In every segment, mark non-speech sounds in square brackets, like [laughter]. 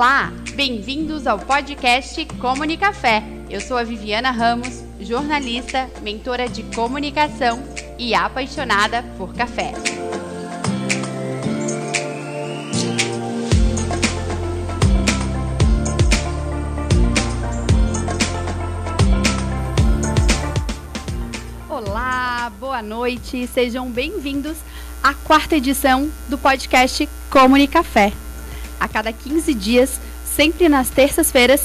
Olá, bem-vindos ao podcast Comunicafé. Eu sou a Viviana Ramos, jornalista, mentora de comunicação e apaixonada por café. Olá, boa noite, sejam bem-vindos à quarta edição do podcast Comunicafé. Cada 15 dias, sempre nas terças-feiras,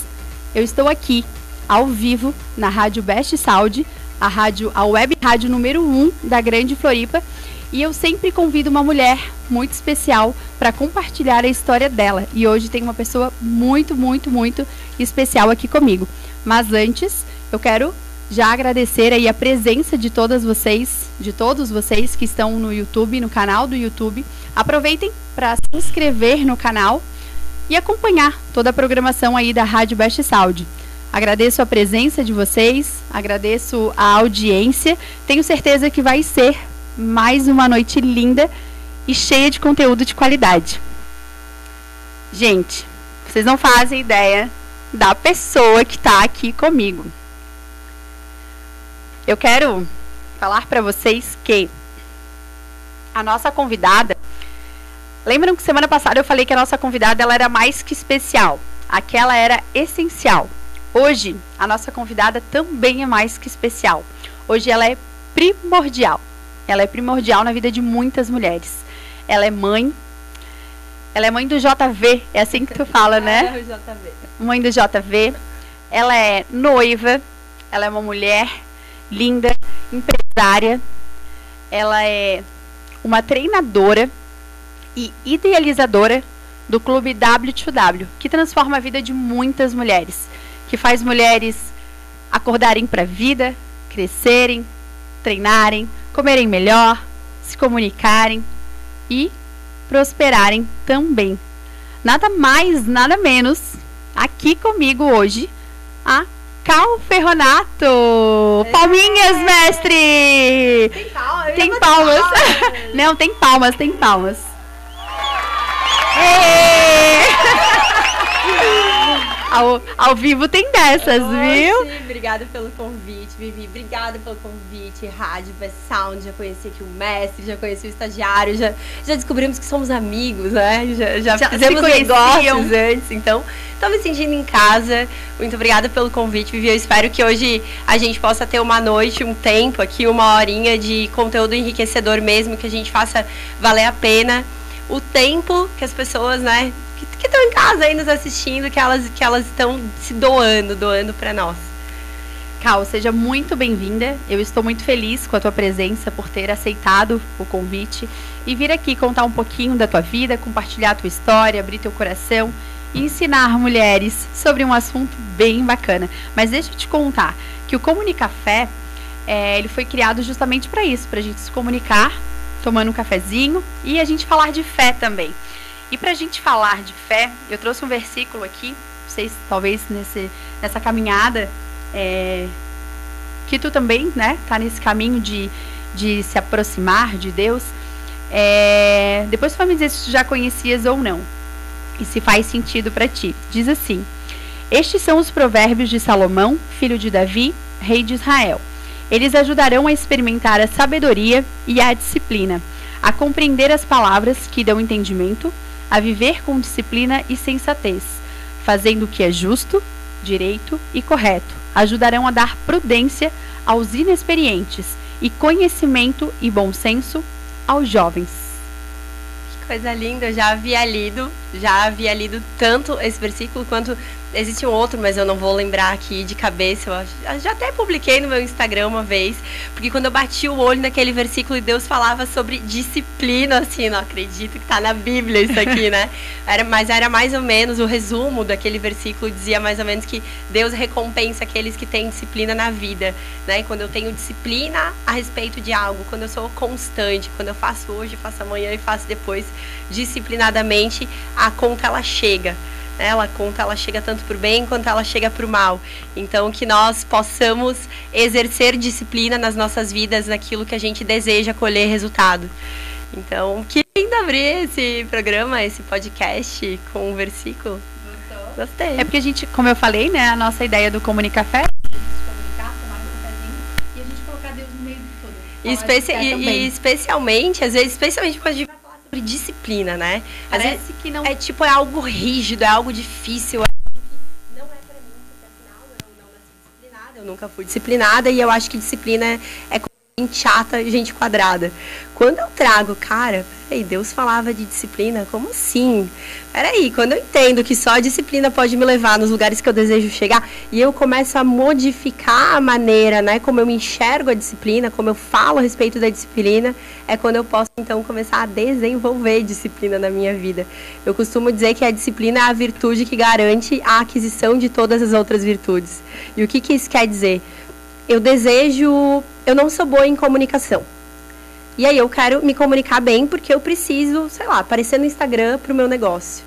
eu estou aqui, ao vivo, na Rádio Best Saúde, a rádio, a web rádio número 1 da Grande Floripa, e eu sempre convido uma mulher muito especial para compartilhar a história dela. E hoje tem uma pessoa muito, muito, muito especial aqui comigo. Mas antes, eu quero já agradecer aí a presença de todas vocês, de todos vocês que estão no YouTube, no canal do YouTube. Aproveitem para se inscrever no canal e acompanhar toda a programação aí da Rádio Best Saúde. Agradeço a presença de vocês, agradeço a audiência. Tenho certeza que vai ser mais uma noite linda e cheia de conteúdo de qualidade. Gente, vocês não fazem ideia da pessoa que está aqui comigo. Eu quero falar para vocês que a nossa convidada. Lembram que semana passada eu falei que a nossa convidada ela era mais que especial. Aquela era essencial. Hoje, a nossa convidada também é mais que especial. Hoje ela é primordial. Ela é primordial na vida de muitas mulheres. Ela é mãe. Ela é mãe do JV, é assim que tu fala, né? [laughs] É, o JV. Mãe do JV. Ela é noiva. Ela é uma mulher linda, empresária. Ela é uma treinadora e idealizadora do clube W2W, que transforma a vida de muitas mulheres, que faz mulheres acordarem para a vida, crescerem, treinarem, comerem melhor, se comunicarem e prosperarem também. Nada mais, nada menos, aqui comigo hoje, a Cal Ferronato. Palminhas, mestre! Tem palmas. Tem palmas. [laughs] Não, tem palmas, tem palmas. [laughs] Ao, ao vivo tem dessas, viu? Oxi, Obrigada pelo convite, Vivi. Obrigada pelo convite. Rádio Best Sound. Já conheci aqui o mestre, já conheci o estagiário, já, já descobrimos que somos amigos, né? Já, já, Já fizemos negócios antes, então tô me sentindo em casa. Muito obrigada pelo convite, Vivi. Eu espero que hoje a gente possa ter uma noite, um tempo aqui, uma horinha de conteúdo enriquecedor mesmo, que a gente faça valer a pena o tempo que as pessoas, né, que estão em casa aí nos assistindo, que elas que elas estão se doando, doando para nós. Cal, seja muito bem-vinda. Eu estou muito feliz com a tua presença, por ter aceitado o convite e vir aqui contar um pouquinho da tua vida, compartilhar a tua história, abrir teu coração e ensinar mulheres sobre um assunto bem bacana. Mas deixa eu te contar que o Comunicafé, é, ele foi criado justamente para isso, para a gente se comunicar, tomando um cafezinho e a gente falar de fé também. E para a gente falar de fé, eu trouxe um versículo aqui, vocês talvez nesse, nessa caminhada, é, que tu também, né, tá nesse caminho de, de se aproximar de Deus. É, depois tu vai me dizer se tu já conhecias ou não, e se faz sentido para ti. Diz assim: Estes são os provérbios de Salomão, filho de Davi, rei de Israel. Eles ajudarão a experimentar a sabedoria e a disciplina, a compreender as palavras que dão entendimento, a viver com disciplina e sensatez, fazendo o que é justo, direito e correto. Ajudarão a dar prudência aos inexperientes e conhecimento e bom senso aos jovens. Que coisa linda, eu já havia lido, já havia lido tanto esse versículo quanto existe um outro, mas eu não vou lembrar aqui de cabeça. Eu já até publiquei no meu Instagram uma vez, porque quando eu bati o olho naquele versículo e Deus falava sobre disciplina, assim, não acredito que tá na Bíblia isso aqui, né? [laughs] Era, mas era mais ou menos o resumo daquele versículo dizia mais ou menos que Deus recompensa aqueles que têm disciplina na vida, né? E quando eu tenho disciplina a respeito de algo, quando eu sou constante, quando eu faço hoje, faço amanhã e faço depois, disciplinadamente, a conta ela chega né? Ela conta, ela chega tanto para o bem quanto ela chega para o mal. Então, que nós possamos exercer disciplina nas nossas vidas, naquilo que a gente deseja colher resultado. Então, que lindo abrir esse programa, esse podcast com um versículo. Gostei. É porque a gente, como eu falei, né, a nossa ideia do Comunicafé é a gente se comunicar, tomar um cafezinho e a gente colocar Deus no meio de tudo. E, Falar de especi e- e especialmente, às vezes, especialmente quando a gente sobre disciplina, né? Às Parece vezes que não é tipo, é algo rígido, é algo difícil. é que Não é pra mim, porque afinal eu não nasci disciplinada, eu nunca fui disciplinada e eu acho que disciplina é, gente chata, gente quadrada. Quando eu trago, cara, peraí, Deus falava de disciplina, como assim? Peraí, quando eu entendo que só a disciplina pode me levar nos lugares que eu desejo chegar e eu começo a modificar a maneira, né, como eu enxergo a disciplina, como eu falo a respeito da disciplina, é quando eu posso então começar a desenvolver disciplina na minha vida. Eu costumo dizer que a disciplina é a virtude que garante a aquisição de todas as outras virtudes. E o que, que isso quer dizer? Eu desejo. Eu não sou boa em comunicação. E aí eu quero me comunicar bem porque eu preciso, sei lá, aparecer no Instagram pro meu negócio.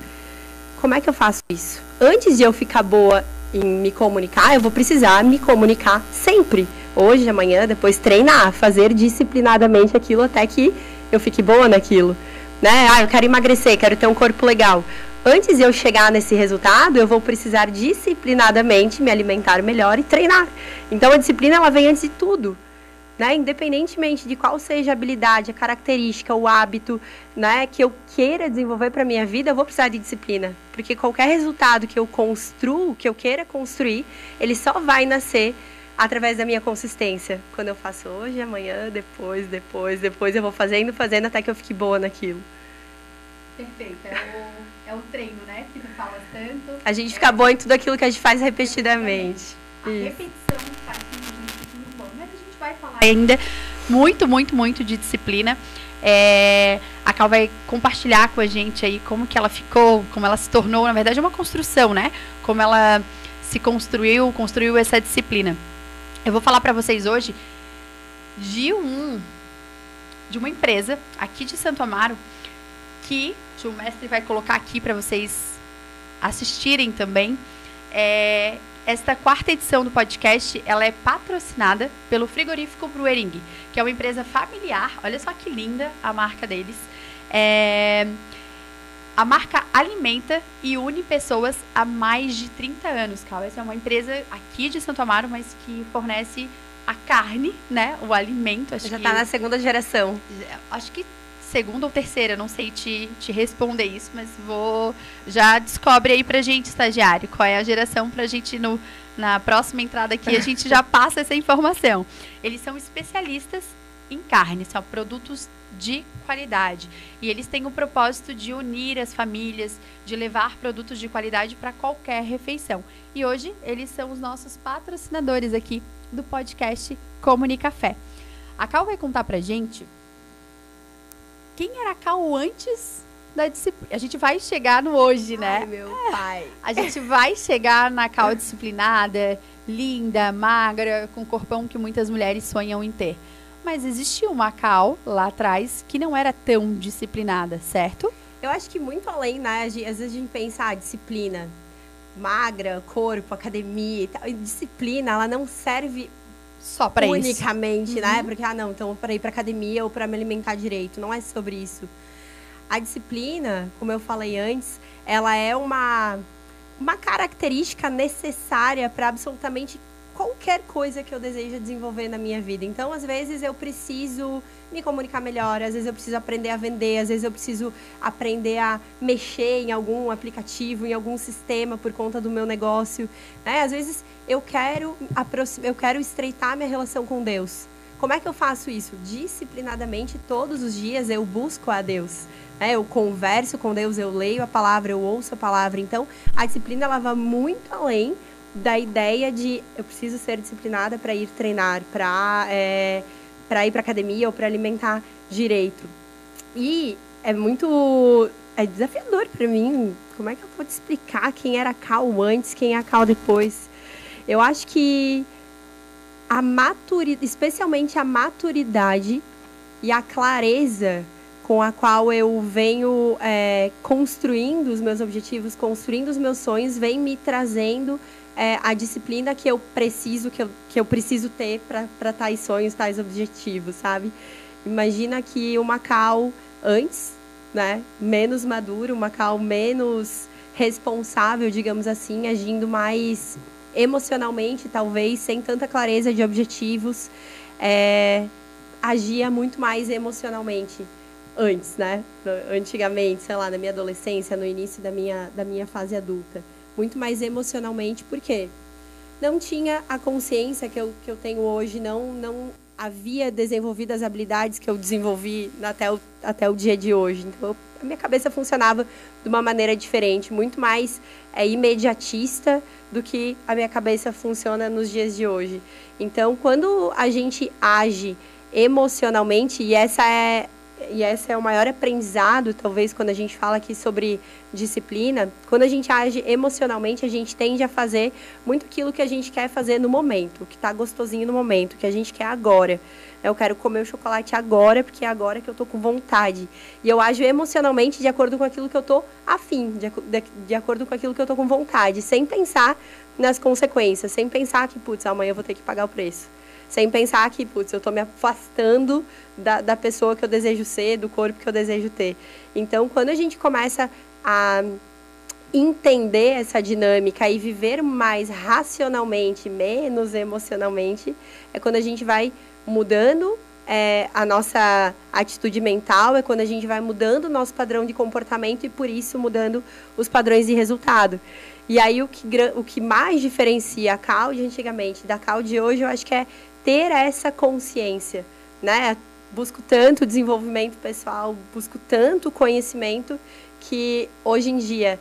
Como é que eu faço isso? Antes de eu ficar boa em me comunicar, eu vou precisar me comunicar sempre. Hoje, amanhã, depois treinar, fazer disciplinadamente aquilo até que eu fique boa naquilo. Né? Ah, eu quero emagrecer, quero ter um corpo legal. Antes de eu chegar nesse resultado, eu vou precisar disciplinadamente me alimentar melhor e treinar. Então a disciplina ela vem antes de tudo né? Independentemente de qual seja a habilidade, a característica, o hábito, né, que eu queira desenvolver para minha vida, eu vou precisar de disciplina, porque qualquer resultado que eu construo, que eu queira construir, ele só vai nascer através da minha consistência. Quando eu faço hoje, amanhã, depois, depois, depois, eu vou fazendo, fazendo até que eu fique boa naquilo. Perfeito. Treino, né? Que tu falas tanto. A gente fica boa em tudo aquilo que a gente faz repetidamente. A Isso. repetição faz com que a gente fique muito bom. Mas a gente vai falar ainda muito, muito, muito de disciplina. É, a Cal vai compartilhar com a gente aí como que ela ficou, como ela se tornou, na verdade é uma construção, né? Como ela se construiu, construiu essa disciplina. Eu vou falar para vocês hoje de um de uma empresa aqui de Santo Amaro que o mestre vai colocar aqui para vocês assistirem também. É, esta quarta edição do podcast, ela é patrocinada pelo Frigorífico Bruering, que é uma empresa familiar. Olha só que linda a marca deles. É, a marca alimenta e une pessoas há mais de 30 anos, Cal. Essa é uma empresa aqui de Santo Amaro, mas que fornece a carne, né? O alimento. Acho Já que está na segunda geração. acho que segunda ou terceira, não sei te, te responder isso, mas vou. Já descobre aí pra gente, estagiário, qual é a geração pra gente no, na próxima entrada aqui a gente já [laughs] passa essa informação. Eles são especialistas em carne, são produtos de qualidade. E eles têm o propósito de unir as famílias, de levar produtos de qualidade para qualquer refeição. E hoje eles são os nossos patrocinadores aqui do podcast Comunicafé. A Cal vai contar pra gente quem era a Cal antes da disciplina. A gente vai chegar no hoje, né? Ai, meu pai. [laughs] A gente vai chegar na Cal disciplinada, linda, magra, com o corpão que muitas mulheres sonham em ter. Mas existia uma Cal lá atrás que não era tão disciplinada, certo? Eu acho que muito além, né? Às vezes a gente pensa, ah, disciplina, magra, corpo, academia e tal. E disciplina, ela não serve Só pra isso. unicamente, né? Uhum. Porque, ah, não, então para ir pra academia ou para me alimentar direito. Não é sobre isso. A disciplina, como eu falei antes, ela é uma, uma característica necessária para absolutamente qualquer coisa que eu deseja desenvolver na minha vida. Então, às vezes, eu preciso me comunicar melhor, às vezes eu preciso aprender a vender, às vezes eu preciso aprender a mexer em algum aplicativo, em algum sistema por conta do meu negócio. Né? Às vezes eu quero, eu quero estreitar minha relação com Deus. Como é que eu faço isso? Disciplinadamente, todos os dias eu busco a Deus. né? Eu converso com Deus, eu leio a palavra, eu ouço a palavra. Então, a disciplina ela vai muito além da ideia de eu preciso ser disciplinada para ir treinar, para para ir para academia ou para alimentar direito. E é muito é desafiador para mim. Como é que eu vou te explicar quem era Cal antes, quem é Cal depois? Eu acho que a maturidade, especialmente a maturidade e a clareza com a qual eu venho é, construindo os meus objetivos, construindo os meus sonhos, vem me trazendo é, a disciplina que eu preciso, que eu, que eu preciso ter para tais sonhos, tais objetivos, sabe? Imagina que uma cal antes, né, menos madura, uma cal menos responsável, digamos assim, agindo mais emocionalmente, talvez, sem tanta clareza de objetivos, é, agia muito mais emocionalmente antes, né? Antigamente, sei lá, na minha adolescência, no início da minha, da minha fase adulta. Muito mais emocionalmente, por quê? Não tinha a consciência que eu, que eu tenho hoje, não, não havia desenvolvido as habilidades que eu desenvolvi até o, até o dia de hoje. Então, a minha cabeça funcionava de uma maneira diferente, muito mais é, imediatista do que a minha cabeça funciona nos dias de hoje. Então, quando a gente age emocionalmente, e essa é e esse é o maior aprendizado, talvez, quando a gente fala aqui sobre disciplina. Quando a gente age emocionalmente, a gente tende a fazer muito aquilo que a gente quer fazer no momento, que está gostosinho no momento, que a gente quer agora. Eu quero comer o chocolate agora, porque é agora que eu estou com vontade. E eu ajo emocionalmente de acordo com aquilo que eu estou afim, de, de, de acordo com aquilo que eu estou com vontade, sem pensar nas consequências, sem pensar que, putz, amanhã eu vou ter que pagar o preço sem pensar que, putz, eu estou me afastando da, da pessoa que eu desejo ser, do corpo que eu desejo ter. Então, quando a gente começa a entender essa dinâmica e viver mais racionalmente, menos emocionalmente, é quando a gente vai mudando é, a nossa atitude mental, é quando a gente vai mudando o nosso padrão de comportamento e, por isso, mudando os padrões de resultado. E aí, o que, o que mais diferencia a Cal de antigamente da Cal de hoje, eu acho que é ter essa consciência, né? Busco tanto desenvolvimento pessoal, busco tanto conhecimento que hoje em dia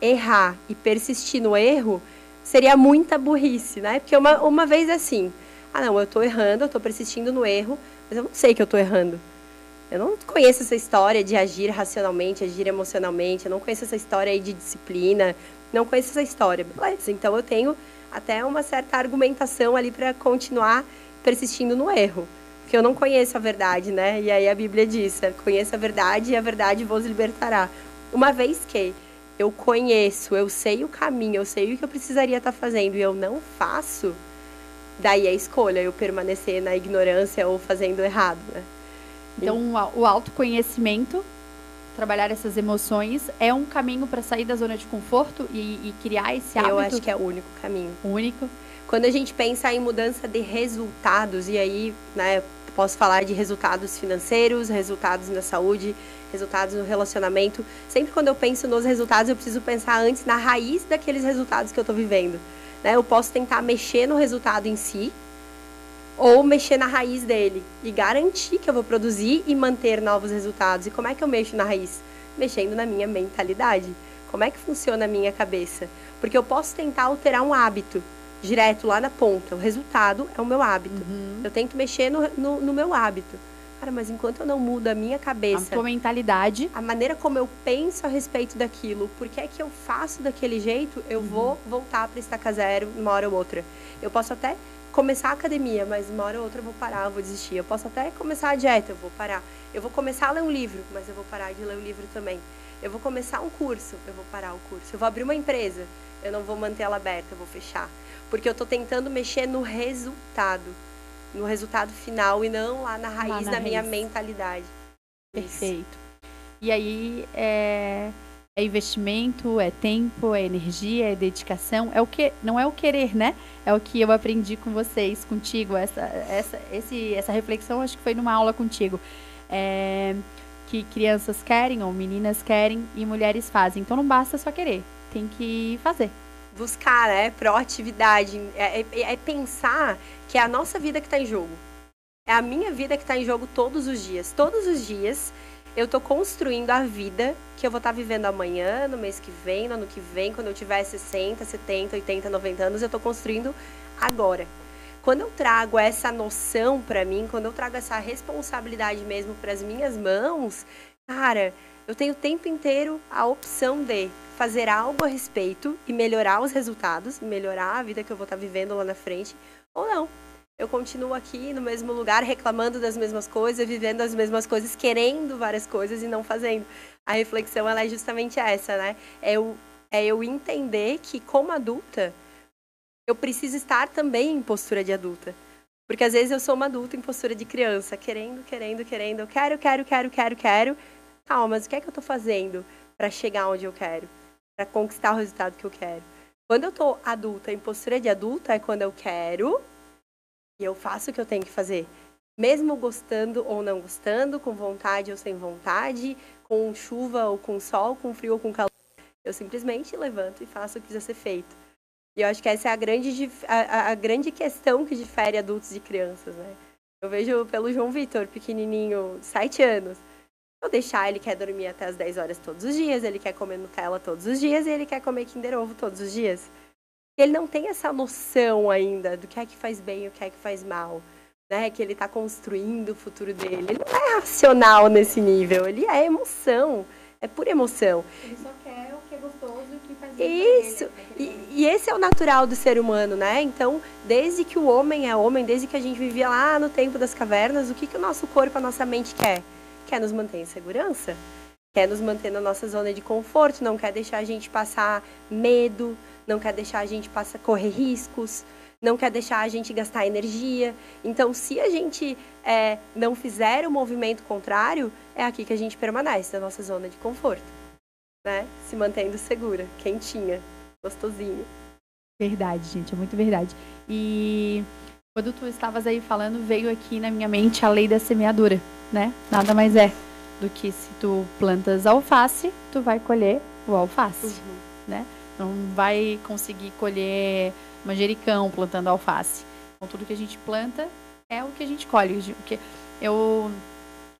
errar e persistir no erro seria muita burrice, né? Porque uma, uma vez é assim, ah não, eu estou errando, eu estou persistindo no erro, mas eu não sei que eu estou errando. Eu não conheço essa história de agir racionalmente, agir emocionalmente, eu não conheço essa história aí de disciplina, não conheço essa história. Beleza, então eu tenho até uma certa argumentação ali para continuar persistindo no erro. Porque eu não conheço a verdade, né? E aí a Bíblia diz: conheça a verdade e a verdade vos libertará. Uma vez que eu conheço, eu sei o caminho, eu sei o que eu precisaria estar fazendo e eu não faço, daí é escolha eu permanecer na ignorância ou fazendo errado, né? Então, o autoconhecimento trabalhar essas emoções é um caminho para sair da zona de conforto e, e, criar esse hábito? Eu acho que é o único caminho. Único. Quando a gente pensa em mudança de resultados, e aí, né, posso falar de resultados financeiros, resultados na saúde, resultados no relacionamento. Sempre quando eu penso nos resultados, eu preciso pensar antes na raiz daqueles resultados que eu estou vivendo. Né? Eu posso tentar mexer no resultado em si, ou mexer na raiz dele e garantir que eu vou produzir e manter novos resultados. E como é que eu mexo na raiz? Mexendo na minha mentalidade. Como é que funciona a minha cabeça? Porque eu posso tentar alterar um hábito direto lá na ponta. O resultado é o meu hábito. Uhum. Eu tento mexer no, no, no, meu hábito. Cara, mas enquanto eu não mudo a minha cabeça. A tua mentalidade. A maneira como eu penso a respeito daquilo, por que é que eu faço daquele jeito, eu uhum. vou voltar para estaca zero uma hora ou outra. Eu posso até começar a academia, mas uma hora ou outra eu vou parar, eu vou desistir. Eu posso até começar a dieta, eu vou parar. Eu vou começar a ler um livro, mas eu vou parar de ler o livro também. Eu vou começar um curso, eu vou parar o curso. Eu vou abrir uma empresa, eu não vou manter ela aberta, eu vou fechar. Porque eu estou tentando mexer no resultado, no resultado final e não lá na raiz lá na da raiz. minha mentalidade. Perfeito. Isso. E aí, é é investimento, é tempo, é energia, é dedicação. É o que não é o querer, né? É o que eu aprendi com vocês, contigo. Essa, essa, esse, essa reflexão acho que foi numa aula contigo. É, que crianças querem ou meninas querem e mulheres fazem. Então não basta só querer, tem que fazer. Buscar, né? Proatividade. É, é, é pensar que é a nossa vida que está em jogo. É a minha vida que está em jogo todos os dias. Todos os dias eu estou construindo a vida que eu vou estar tá vivendo amanhã, no mês que vem, no ano que vem, quando eu tiver 60, 70, 80, 90 anos, eu estou construindo agora. Quando eu trago essa noção para mim, quando eu trago essa responsabilidade mesmo para as minhas mãos, cara, eu tenho o tempo inteiro a opção de fazer algo a respeito e melhorar os resultados, melhorar a vida que eu vou estar vivendo lá na frente, ou não eu continuo aqui no mesmo lugar, reclamando das mesmas coisas, vivendo as mesmas coisas, querendo várias coisas e não fazendo. A reflexão ela é justamente essa, né? É eu, é eu entender que, como adulta, eu preciso estar também em postura de adulta. Porque às vezes eu sou uma adulta em postura de criança, querendo, querendo, querendo, eu quero, quero, quero, quero, quero. Calma, mas o que é que eu estou fazendo para chegar onde eu quero? para conquistar o resultado que eu quero. Quando eu tô adulta, em postura de adulta, é quando eu quero e eu faço o que eu tenho que fazer. Mesmo gostando ou não gostando, com vontade ou sem vontade, com chuva ou com sol, com frio ou com calor. Eu simplesmente levanto e faço o que precisa ser feito. E eu acho que essa é a grande, a, a grande questão que difere adultos de crianças, né? Eu vejo pelo João Vitor, pequenininho, sete anos. Eu deixar, ele quer dormir até as 10 horas todos os dias, ele quer comer Nutella todos os dias e ele quer comer Kinder Ovo todos os dias. Ele não tem essa noção ainda do que é que faz bem e o que é que faz mal. Né? Que ele está construindo o futuro dele. Ele não é racional nesse nível, ele é emoção. É pura emoção. Ele só quer o que é gostoso e o que faz bem Isso. Ele, né? e, e esse é o natural do ser humano, né? Então, desde que o homem é homem, desde que a gente vivia lá no tempo das cavernas, o que, que o nosso corpo, a nossa mente quer? Quer nos manter em segurança, quer nos manter na nossa zona de conforto, não quer deixar a gente passar medo, não quer deixar a gente passar, correr riscos, não quer deixar a gente gastar energia. Então, se a gente é, não fizer o movimento contrário, é aqui que a gente permanece, na nossa zona de conforto, né? Se mantendo segura, quentinha, gostosinho. Verdade, gente, é muito verdade. E quando tu estavas aí falando, veio aqui na minha mente a lei da semeadura né? Nada mais é do que se tu plantas alface, tu vai colher o alface, uhum. né? Não vai conseguir colher manjericão plantando alface. Então tudo que a gente planta é o que a gente colhe. Porque eu,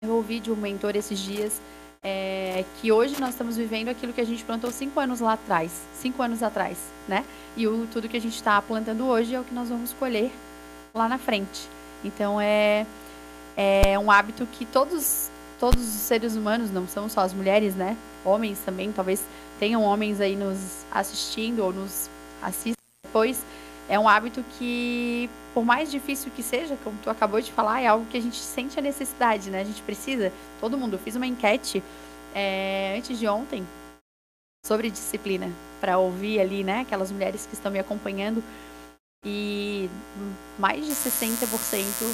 eu ouvi de um mentor esses dias é, que hoje nós estamos vivendo aquilo que a gente plantou cinco anos lá atrás, cinco anos atrás, né? E o, tudo que a gente está plantando hoje é o que nós vamos colher lá na frente. Então é é um hábito que todos, todos os seres humanos, não são só as mulheres, né? Homens também, talvez tenham homens aí nos assistindo ou nos assistem depois. É um hábito que, por mais difícil que seja, como tu acabou de falar, é algo que a gente sente a necessidade, né? A gente precisa, todo mundo. Eu fiz uma enquete é, antes de ontem sobre disciplina, para ouvir ali, né, aquelas mulheres que estão me acompanhando e mais de 60%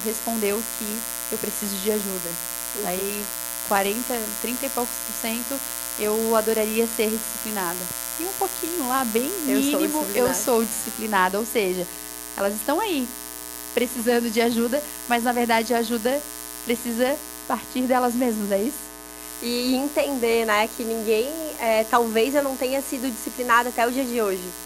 respondeu que eu preciso de ajuda. Uhum. Aí 40, 30 e poucos por cento eu adoraria ser disciplinada. E um pouquinho lá, bem mínimo, eu sou, eu sou disciplinada. Ou seja, elas estão aí precisando de ajuda, mas na verdade a ajuda precisa partir delas mesmas, é isso? E entender, né, que ninguém, é, talvez eu não tenha sido disciplinada até o dia de hoje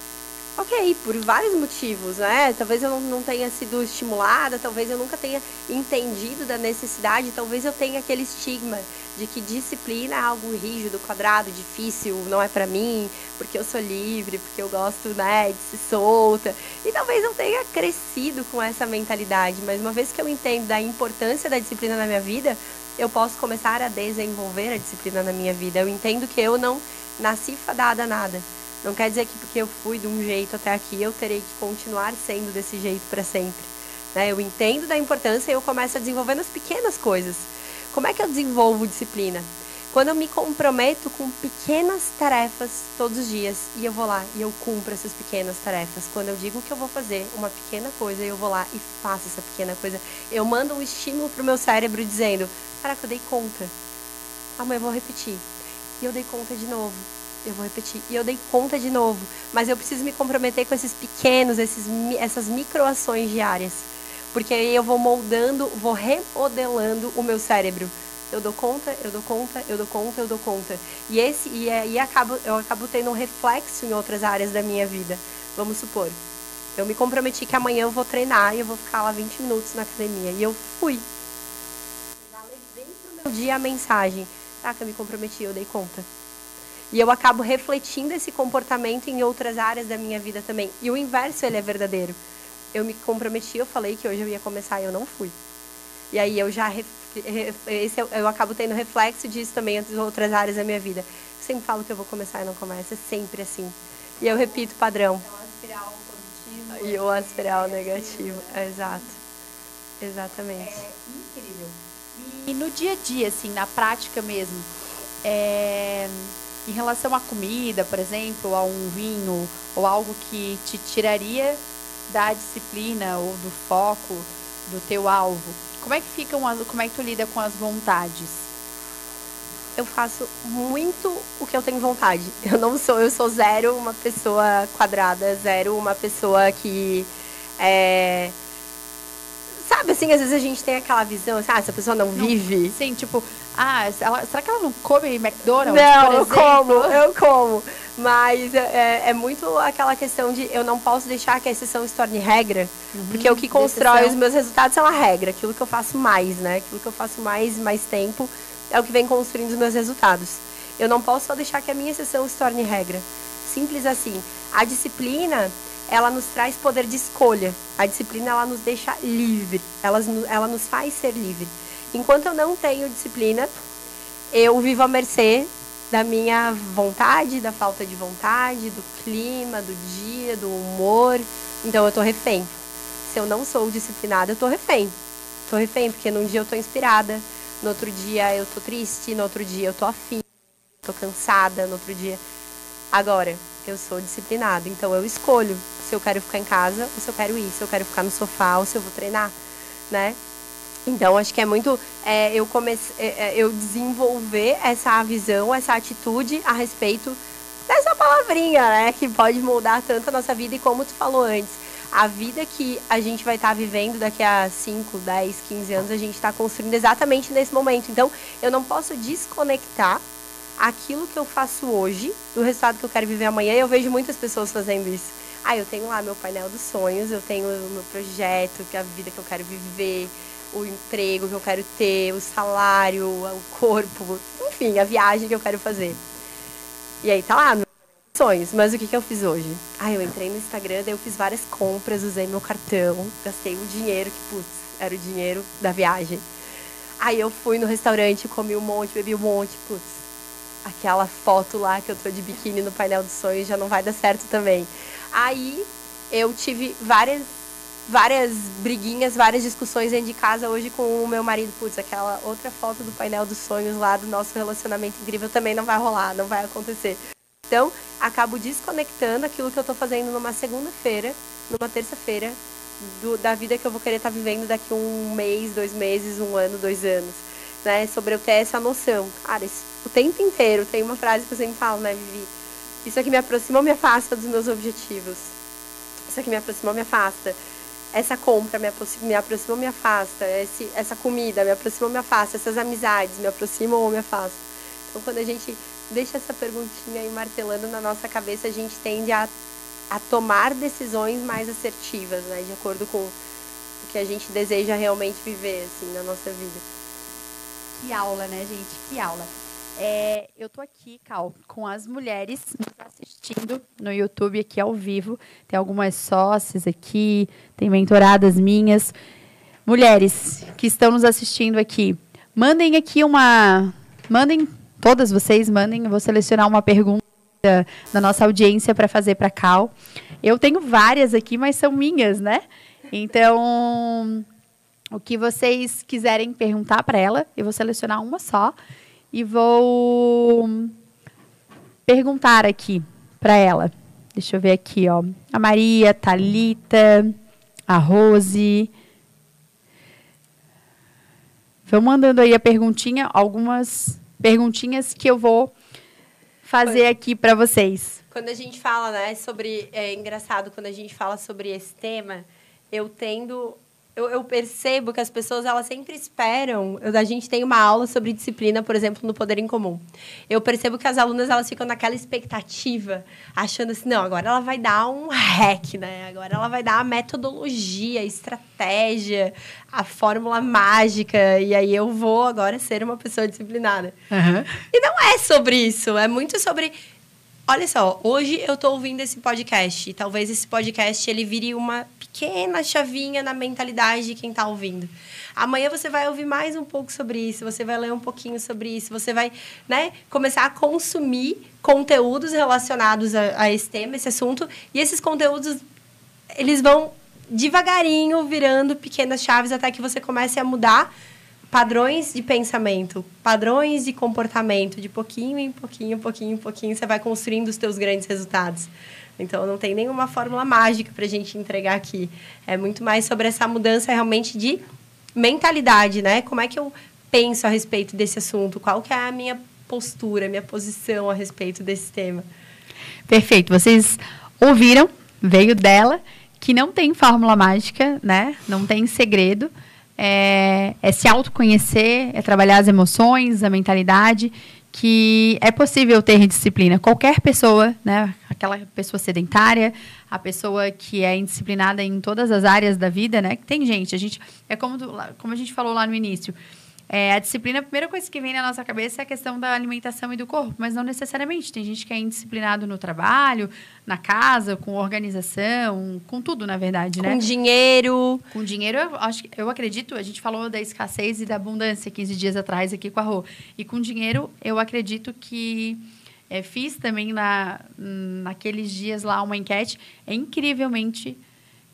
ok, por vários motivos, né? Talvez eu não tenha sido estimulada, talvez eu nunca tenha entendido da necessidade, talvez eu tenha aquele estigma de que disciplina é algo rígido, quadrado, difícil, não é para mim, porque eu sou livre, porque eu gosto, né, de ser solta. E talvez eu tenha crescido com essa mentalidade, mas uma vez que eu entendo da importância da disciplina na minha vida, eu posso começar a desenvolver a disciplina na minha vida. Eu entendo que eu não nasci fadada a nada não quer dizer que porque eu fui de um jeito até aqui, eu terei que continuar sendo desse jeito para sempre. Né? Eu entendo da importância e eu começo a desenvolver nas pequenas coisas. Como é que eu desenvolvo disciplina? Quando eu me comprometo com pequenas tarefas todos os dias e eu vou lá e eu cumpro essas pequenas tarefas. Quando eu digo que eu vou fazer uma pequena coisa, eu vou lá e faço essa pequena coisa. Eu mando um estímulo pro meu cérebro dizendo: Caraca, eu dei conta. Amanhã eu vou repetir. E eu dei conta de novo eu vou repetir. E eu dei conta de novo. Mas eu preciso me comprometer com esses pequenos, esses, essas microações diárias. Porque aí eu vou moldando, vou remodelando o meu cérebro. Eu dou conta, eu dou conta, eu dou conta, eu dou conta. E esse e aí acabo, eu acabo tendo um reflexo em outras áreas da minha vida. Vamos supor, eu me comprometi que amanhã eu vou treinar e eu vou ficar lá 20 minutos na academia. E eu fui. Já levei pro meu dia a mensagem. Ah, que eu me comprometi, eu dei conta. E eu acabo refletindo esse comportamento em outras áreas da minha vida também. E o inverso, ele é verdadeiro. Eu me comprometi, eu falei que hoje eu ia começar e eu não fui. E aí eu já esse eu, eu acabo tendo reflexo disso também em outras áreas da minha vida. Eu sempre falo que eu vou começar e não começo, é sempre assim. E eu repito o padrão. É positiva. E uma espiral negativa, é, exato. Exatamente. É incrível. E no dia a dia, assim, na prática mesmo, é, em relação à comida, por exemplo, a um vinho ou algo que te tiraria da disciplina ou do foco do teu alvo, como é que ficam as, como é que tu lida com as vontades? eu faço muito o que eu tenho vontade. [laughs] Eu não sou, eu sou zero uma pessoa quadrada, zero uma pessoa que é, sabe assim, às vezes a gente tem aquela visão, assim, ah, essa pessoa não, não vive. Sim, tipo, ah, ela, será que ela não come McDonald's? Não, eu como, eu como. Mas é, é, muito aquela questão de eu não posso deixar que a exceção se torne regra, uhum, porque o que constrói os meus resultados é uma regra, aquilo que eu faço mais, né? Aquilo que eu faço mais, mais tempo é o que vem construindo os meus resultados. Eu não posso só deixar que a minha exceção se torne regra. Simples assim. A disciplina, ela nos traz poder de escolha. A disciplina, ela nos deixa livre. Ela, ela nos faz ser livre. Enquanto eu não tenho disciplina, eu vivo à mercê da minha vontade, da falta de vontade, do clima, do dia, do humor. Então eu tô refém. Se eu não sou disciplinada, eu tô refém. Tô refém, porque num dia eu tô inspirada, no outro dia eu tô triste, no outro dia eu tô afim, tô cansada, no outro dia. Agora, eu sou disciplinada, então eu escolho se eu quero ficar em casa ou se eu quero ir, se eu quero ficar no sofá ou se eu vou treinar, né? Então, acho que é muito é, eu comecei, é, é, eu desenvolver essa visão, essa atitude a respeito dessa palavrinha, né? Que pode moldar tanto a nossa vida e como tu falou antes. A vida que a gente vai estar tá vivendo daqui a 5, 10, 15 anos, a gente está construindo exatamente nesse momento. Então, eu não posso desconectar aquilo que eu faço hoje do resultado que eu quero viver amanhã. E eu vejo muitas pessoas fazendo isso. Ah, eu tenho lá meu painel dos sonhos, eu tenho o meu projeto, que é a vida que eu quero viver, o emprego que eu quero ter, o salário, o corpo, enfim, a viagem que eu quero fazer. E aí tá lá, meus sonhos. Mas o que, que eu fiz hoje? Ah, eu entrei no Instagram, daí eu fiz várias compras, usei meu cartão, gastei o dinheiro que, putz, era o dinheiro da viagem. Aí eu fui no restaurante, comi um monte, bebi um monte, putz, aquela foto lá que eu tô de biquíni no painel dos sonhos já não vai dar certo também. Aí eu tive várias várias briguinhas, várias discussões dentro de casa hoje com o meu marido. Putz, aquela outra foto do painel dos sonhos lá do nosso relacionamento incrível também não vai rolar, não vai acontecer. Então, acabo desconectando aquilo que eu estou fazendo numa segunda-feira, numa terça-feira, da vida que eu vou querer estar tá vivendo daqui um mês, dois meses, um ano, dois anos. Né? Sobre eu ter essa noção. Cara, isso, o tempo inteiro tem uma frase que eu sempre falo, né, Vivi? Isso aqui me aproxima ou me afasta dos meus objetivos? Isso aqui me aproxima ou me afasta? Essa compra me aproxima, me aproxima ou me afasta, esse, essa comida me aproxima ou me afasta, essas amizades me aproximam ou me afastam. Então, quando a gente deixa essa perguntinha aí martelando na nossa cabeça, a gente tende a, a tomar decisões mais assertivas, né, de acordo com o que a gente deseja realmente viver, assim, na nossa vida. Que aula, né, gente? Que aula. É, eu tô aqui, Cal, com as mulheres nos assistindo no YouTube aqui ao vivo. Tem algumas sócias aqui, tem mentoradas minhas. Mulheres que estão nos assistindo aqui, mandem aqui uma. Mandem, todas vocês mandem, eu vou selecionar uma pergunta da nossa audiência para fazer para Cal. Eu tenho várias aqui, mas são minhas, né? Então, o que vocês quiserem perguntar para ela, eu vou selecionar uma só e vou perguntar aqui para ela. Deixa eu ver aqui, ó. A Maria, Talita, a Rose. Vão mandando aí a perguntinha, algumas perguntinhas que eu vou fazer aqui para vocês. Quando a gente fala, né, sobre é engraçado quando a gente fala sobre esse tema, eu tendo eu, eu, percebo que as pessoas elas sempre esperam. Eu, a gente tem uma aula sobre disciplina, por exemplo, no Poder em Comum. Eu percebo que as alunas elas ficam naquela expectativa, achando assim, não, agora ela vai dar um hack, né? Agora ela vai dar a metodologia, a estratégia, a fórmula mágica, e aí eu vou agora ser uma pessoa disciplinada. Uhum. E não é sobre isso, é muito sobre Olha só, hoje eu estou ouvindo esse podcast. E talvez esse podcast ele vire uma pequena chavinha na mentalidade de quem está ouvindo. Amanhã você vai ouvir mais um pouco sobre isso, você vai ler um pouquinho sobre isso, você vai né, começar a consumir conteúdos relacionados a, a esse tema, esse assunto. E esses conteúdos, eles vão devagarinho virando pequenas chaves até que você comece a mudar padrões de pensamento, padrões de comportamento, de pouquinho em pouquinho, pouquinho em pouquinho, você vai construindo os teus grandes resultados. Então, não tem nenhuma fórmula mágica para a gente entregar aqui. É muito mais sobre essa mudança realmente de mentalidade, né? Como é que eu penso a respeito desse assunto? Qual que é a minha postura, minha posição a respeito desse tema. Perfeito. Vocês ouviram, veio dela, que não tem fórmula mágica, né? Não tem segredo. É, é se autoconhecer, é trabalhar as emoções, a mentalidade, que é possível ter disciplina. Qualquer pessoa, né? Aquela pessoa sedentária, a pessoa que é indisciplinada em todas as áreas da vida, né? Tem gente, a gente é como, como a gente falou lá no início. É, a disciplina, a primeira coisa que vem na nossa cabeça é a questão da alimentação e do corpo, mas não necessariamente. Tem gente que é indisciplinado no trabalho, na casa, com organização, com tudo, na verdade, com né? Com dinheiro. Com dinheiro, eu, acho, eu acredito, a gente falou da escassez e da abundância 15 dias atrás aqui com a Rô. E com dinheiro, eu acredito que é, fiz também na, naqueles dias lá uma enquete, é incrivelmente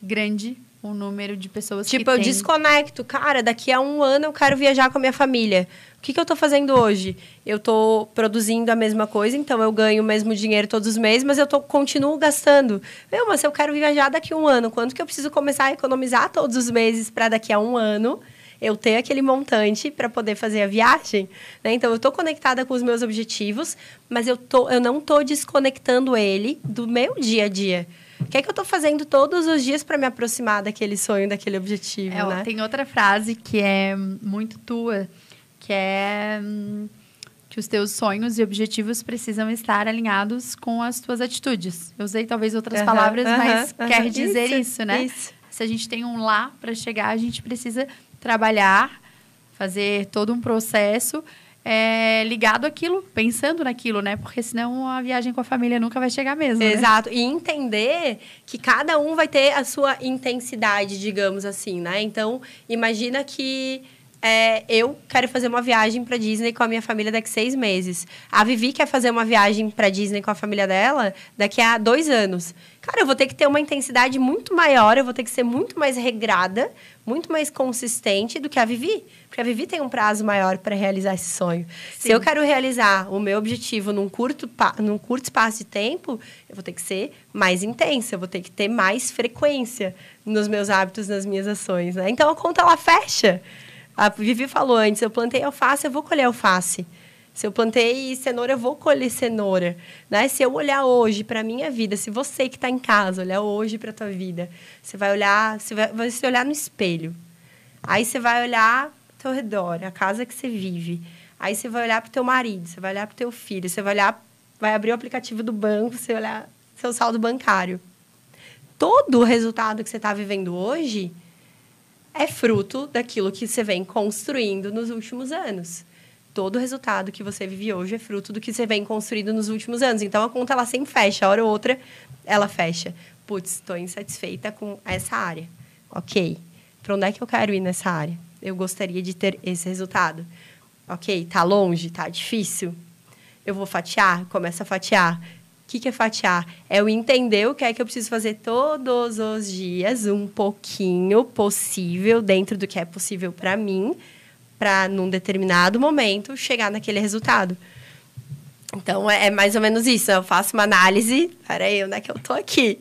grande o número de pessoas tipo, que eu desconecto. Cara, daqui a um ano eu quero viajar com a minha família. O que, que eu estou fazendo hoje? Eu estou produzindo a mesma coisa, então eu ganho o mesmo dinheiro todos os meses, mas eu tô, continuo gastando. Meu, mas eu quero viajar daqui a um ano, quanto que eu preciso começar a economizar todos os meses para daqui a um ano eu ter aquele montante para poder fazer a viagem? Né? Então, eu estou conectada com os meus objetivos, mas eu, tô, eu não estou desconectando ele do meu dia a dia. O que é que eu estou fazendo todos os dias para me aproximar daquele sonho, daquele objetivo, é, né? Tem outra frase que é muito tua, que é hum, que os teus sonhos e objetivos precisam estar alinhados com as tuas atitudes. Eu usei talvez outras palavras, mas quer dizer isso, isso né? Isso. Se a gente tem um lá para chegar, a gente precisa trabalhar, fazer todo um processo é, ligado àquilo, pensando naquilo, né? Porque senão a viagem com a família nunca vai chegar mesmo. Né? Exato. Né? E entender que cada um vai ter a sua intensidade, digamos assim, né? Então, imagina que é, eu quero fazer uma viagem para Disney com a minha família daqui a seis meses. A Vivi quer fazer uma viagem para Disney com a família dela daqui a dois anos. Cara, eu vou ter que ter uma intensidade muito maior, eu vou ter que ser muito mais regrada, muito mais consistente do que a Vivi. Porque a Vivi tem um prazo maior para realizar esse sonho. Sim. Se eu quero realizar o meu objetivo num curto, num curto espaço de tempo, eu vou ter que ser mais intensa, eu vou ter que ter mais frequência nos meus hábitos, nas minhas ações. Né? Então a conta ela fecha. A Vivi falou antes, eu plantei alface, eu vou colher alface. Se eu plantei cenoura, eu vou colher cenoura. Né? Se eu olhar hoje para minha vida, se você que está em casa olhar hoje para tua vida, você vai olhar, você vai você olhar no espelho. Aí você vai olhar ao teu redor, a casa que você vive. Aí você vai olhar para o teu marido, você vai olhar para o teu filho, você vai olhar, vai abrir o aplicativo do banco, você vai olhar seu saldo bancário. Todo o resultado que você está vivendo hoje é fruto daquilo que você vem construindo nos últimos anos. Todo o resultado que você vive hoje é fruto do que você vem construindo nos últimos anos. Então a conta ela sempre fecha, a hora ou outra ela fecha. Putz, estou insatisfeita com essa área. Ok. Para onde é que eu quero ir nessa área? Eu gostaria de ter esse resultado. Ok, tá longe, tá difícil. Eu vou fatiar, começa a fatiar. O que, que é fatiar? É eu entender o que é que eu preciso fazer todos os dias, um pouquinho possível, dentro do que é possível para mim, para, num determinado momento, chegar naquele resultado. Então, é, é, mais ou menos isso. Eu faço uma análise. Peraí, onde é que eu tô aqui?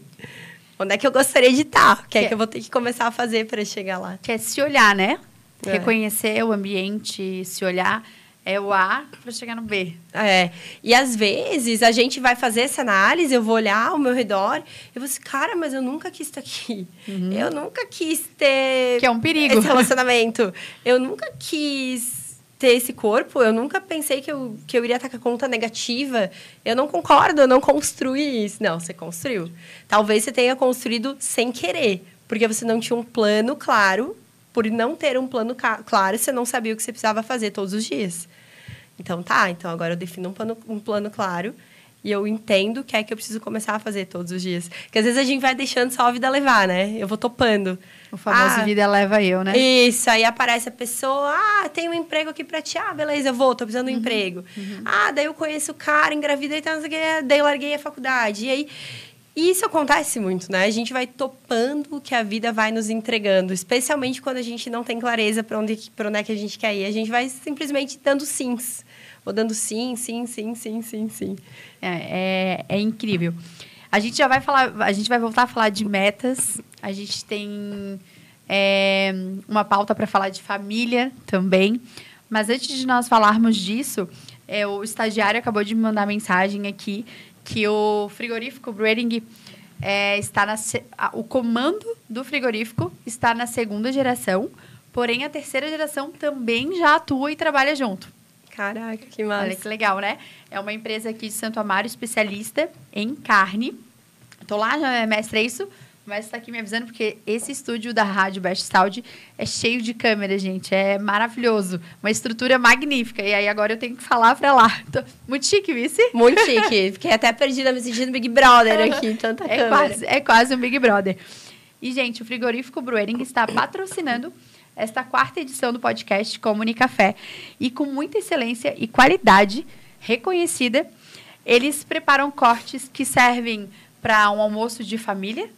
Onde é que eu gostaria de estar? O que, é que eu vou ter que começar a fazer para chegar lá? Que é se olhar, né? É. Reconhecer o ambiente, se olhar é o A para chegar no B. É. E às vezes a gente vai fazer essa análise, eu vou olhar ao meu redor e vou assim, cara, mas eu nunca quis estar aqui. Uhum. Eu nunca quis ter. Que é um perigo. Esse relacionamento. eu nunca quis ter esse corpo, eu nunca pensei que eu, que eu iria estar com a conta negativa. Eu não concordo, eu não construí isso. Não, você construiu. Talvez você tenha construído sem querer, porque você não tinha um plano claro por não ter um plano claro, você não sabia o que você precisava fazer todos os dias. Então, tá, então agora eu defino um plano, um plano claro e eu entendo o que é que eu preciso começar a fazer todos os dias. Porque às vezes a gente vai deixando só a vida levar, né? Eu vou topando. O famoso ah, vida leva eu, né? Isso, aí aparece a pessoa, ah, tem um emprego aqui pra ti. Ah, beleza, eu vou, tô precisando de um uhum, emprego. Uhum. Ah, daí eu conheço o cara, engravidei, então, daí eu larguei a faculdade. E aí e isso acontece muito, né? A gente vai topando o que a vida vai nos entregando, especialmente quando a gente não tem clareza para onde, onde é que a gente quer ir. A gente vai simplesmente dando sims. Ou dando sim, sim, sim, sim, sim, sim. É, é, é incrível. A gente já vai falar, a gente vai voltar a falar de metas. A gente tem é, uma pauta para falar de família também. Mas antes de nós falarmos disso, É, o estagiário acabou de me mandar mensagem aqui que o frigorífico Brewing é, está na o comando do frigorífico está na segunda geração, porém a terceira geração também já atua e trabalha junto. Caraca, que massa. Olha que legal, né? É uma empresa aqui de Santo Amaro especialista em carne. Tô lá, já é mestre, é isso? Mas está aqui me avisando porque esse estúdio da Rádio Best Sound é cheio de câmeras, gente. É maravilhoso. Uma estrutura magnífica. E aí agora eu tenho que falar para lá. Tô... Muito chique, Vice? Muito chique. Fiquei até perdida me sentindo Big Brother aqui, tanta é câmera. Quase, é quase um Big Brother. E, gente, o frigorífico Brewering está patrocinando esta quarta edição do podcast Comunicafé. E com muita excelência e qualidade reconhecida, eles preparam cortes que servem para um almoço de família,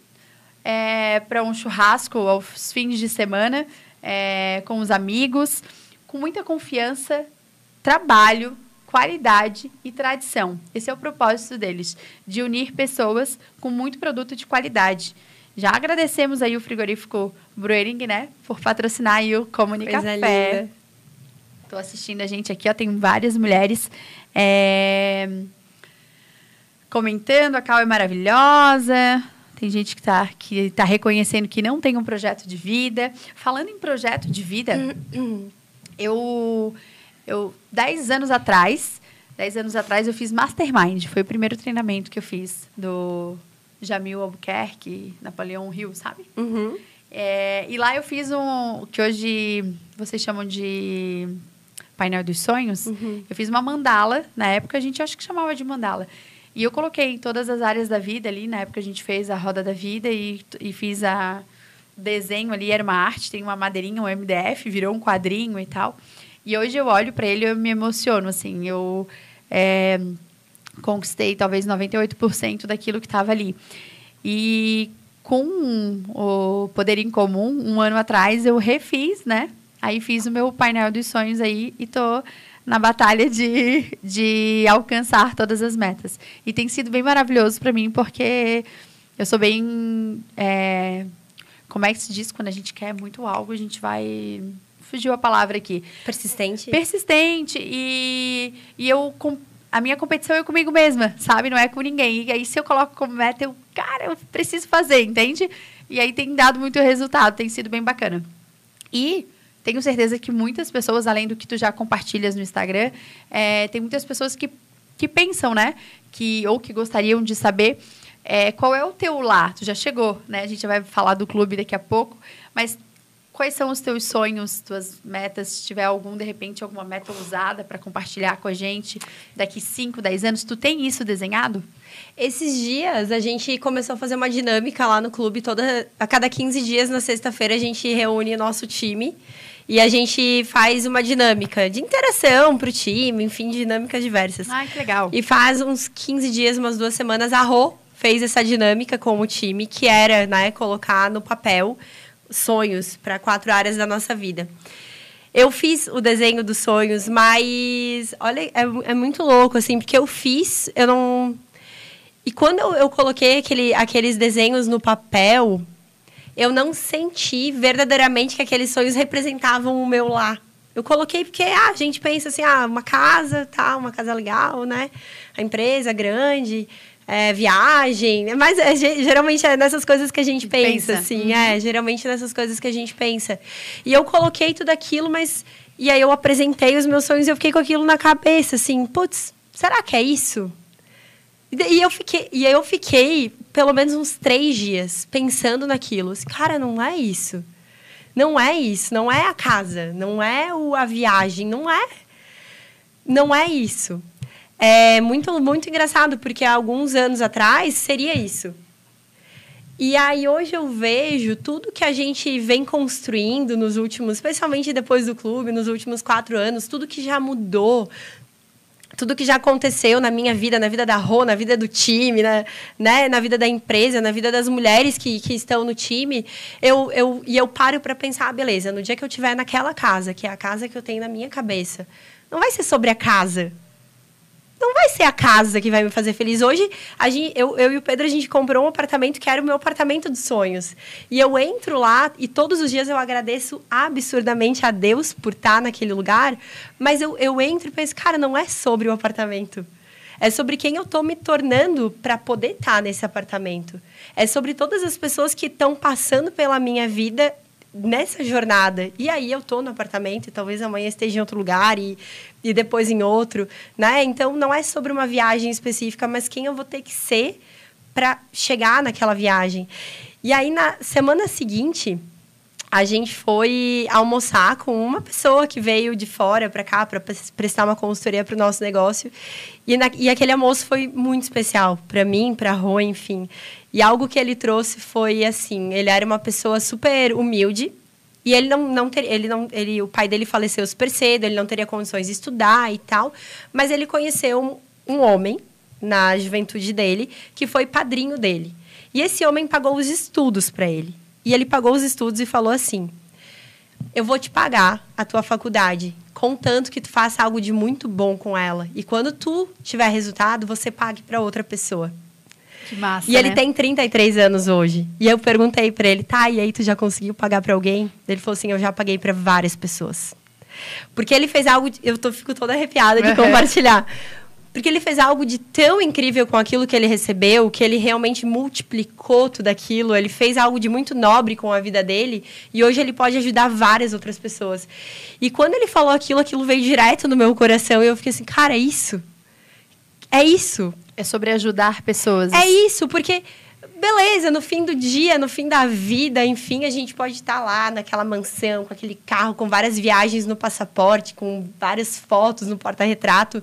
é, para um churrasco aos fins de semana, é, com os amigos, com muita confiança, trabalho, qualidade e tradição. Esse é o propósito deles, de unir pessoas com muito produto de qualidade. Já agradecemos aí o frigorífico Brewing, né, por patrocinar aí o Comunicafé. Estou assistindo a gente aqui, ó, tem várias mulheres é, comentando, a Cal é maravilhosa, tem gente que está que tá reconhecendo que não tem um projeto de vida. Falando em projeto de vida, [clears throat] eu, eu, dez anos atrás, dez anos atrás eu fiz Mastermind. Foi o primeiro treinamento que eu fiz do Jamil Albuquerque, Napoleão Hill, sabe? Uhum. É, e lá eu fiz um, que hoje vocês chamam de painel dos sonhos. Uhum. Eu fiz uma mandala, na época a gente acho que chamava de mandala. E eu coloquei todas as áreas da vida ali, na época a gente fez a roda da vida e, e fiz a desenho ali, era uma arte, tem uma madeirinha, um MDF, virou um quadrinho e tal. E hoje eu olho para ele e eu me emociono, assim, eu é, conquistei talvez 98% daquilo que estava ali. E com o Poder em Comum, um ano atrás, eu refiz, né? Aí fiz o meu painel dos sonhos aí e tô na batalha de, de alcançar todas as metas. E tem sido bem maravilhoso para mim, porque eu sou bem. É, como é que se diz quando a gente quer muito algo, a gente vai. Fugiu a palavra aqui. Persistente. Persistente. E, e eu. A minha competição é comigo mesma, sabe? Não é com ninguém. E aí, se eu coloco como meta, eu, cara, eu preciso fazer, entende? E aí tem dado muito resultado, tem sido bem bacana. E tenho certeza que muitas pessoas, além do que tu já compartilhas no Instagram, é, tem muitas pessoas que, que pensam, né? Que, ou que gostariam de saber é, qual é o teu lá. Tu já chegou, né? A gente vai falar do clube daqui a pouco, mas quais são os teus sonhos, tuas metas? Se tiver algum, de repente, alguma meta ousada para compartilhar com a gente daqui 5, 10 anos, tu tem isso desenhado? Esses dias a gente começou a fazer uma dinâmica lá no clube. Toda, a cada 15 dias, na sexta-feira, a gente reúne nosso time e a gente faz uma dinâmica de interação pro time, enfim, dinâmicas diversas. Ai, que legal. E faz uns 15 dias, umas duas semanas, a Rô fez essa dinâmica com o time, que era, né, colocar no papel sonhos para quatro áreas da nossa vida. Eu fiz o desenho dos sonhos, mas olha, é, é muito louco, assim, porque eu fiz, eu não. E quando eu, eu coloquei aquele, aqueles desenhos no papel, eu não senti verdadeiramente que aqueles sonhos representavam o meu lá. Eu coloquei porque ah, a gente pensa assim, ah, uma casa, tá, uma casa legal, né? A empresa grande, é, viagem, mas é, geralmente é nessas coisas que a gente pensa, pensa. assim, uhum. é, geralmente nessas coisas que a gente pensa. E eu coloquei tudo aquilo, mas e aí eu apresentei os meus sonhos e eu fiquei com aquilo na cabeça, assim, putz, será que é isso? E eu fiquei, e eu fiquei pelo menos uns três dias pensando naquilo. Cara, não é isso. Não é isso. Não é a casa. Não é o, a viagem. Não é. Não é isso. É muito, muito engraçado, porque há alguns anos atrás seria isso. E aí hoje eu vejo tudo que a gente vem construindo nos últimos, especialmente depois do clube, nos últimos quatro anos, tudo que já mudou, tudo que já aconteceu na minha vida, na vida da Rô, na vida do time, na, né, na vida da empresa, na vida das mulheres que, que estão no time, eu, eu, e eu paro para pensar, ah, beleza, no dia que eu estiver naquela casa, que é a casa que eu tenho na minha cabeça, não vai ser sobre a casa. Não vai ser a casa que vai me fazer feliz. Hoje, a gente, eu, eu e o Pedro, a gente comprou um apartamento que era o meu apartamento dos sonhos. E eu entro lá e todos os dias eu agradeço absurdamente a Deus por estar naquele lugar. Mas eu, eu entro e penso, cara, não é sobre o apartamento. É sobre quem eu estou me tornando para poder estar nesse apartamento. É sobre todas as pessoas que estão passando pela minha vida nessa jornada. E aí eu tô no apartamento e talvez amanhã esteja em outro lugar e, e depois em outro, né? Então não é sobre uma viagem específica, mas quem eu vou ter que ser para chegar naquela viagem. E aí na semana seguinte, a gente foi almoçar com uma pessoa que veio de fora para cá para prestar uma consultoria para o nosso negócio. E, na, e aquele almoço foi muito especial para mim, para a Rô, enfim. E algo que ele trouxe foi assim, ele era uma pessoa super humilde, e ele não, não ter, ele não, ele, o pai dele faleceu super cedo, ele não teria condições de estudar e tal, mas ele conheceu um, um homem na juventude dele que foi padrinho dele. E esse homem pagou os estudos para ele. E ele pagou os estudos e falou assim: Eu vou te pagar a tua faculdade, contanto que tu faça algo de muito bom com ela. E quando tu tiver resultado, você pague para outra pessoa. Que massa. E ele né? tem 33 anos hoje. E eu perguntei para ele, tá, e aí tu já conseguiu pagar para alguém? Ele falou assim: eu já paguei para várias pessoas. Porque ele fez algo. De, eu tô, fico toda arrepiada de uhum. compartilhar. Porque ele fez algo de tão incrível com aquilo que ele recebeu, que ele realmente multiplicou tudo aquilo. Ele fez algo de muito nobre com a vida dele. E hoje ele pode ajudar várias outras pessoas. E quando ele falou aquilo, aquilo veio direto no meu coração. E eu fiquei assim, cara, é isso. É isso. É sobre ajudar pessoas. É isso, porque beleza, no fim do dia, no fim da vida, enfim, a gente pode estar lá naquela mansão, com aquele carro, com várias viagens no passaporte, com várias fotos no porta-retrato.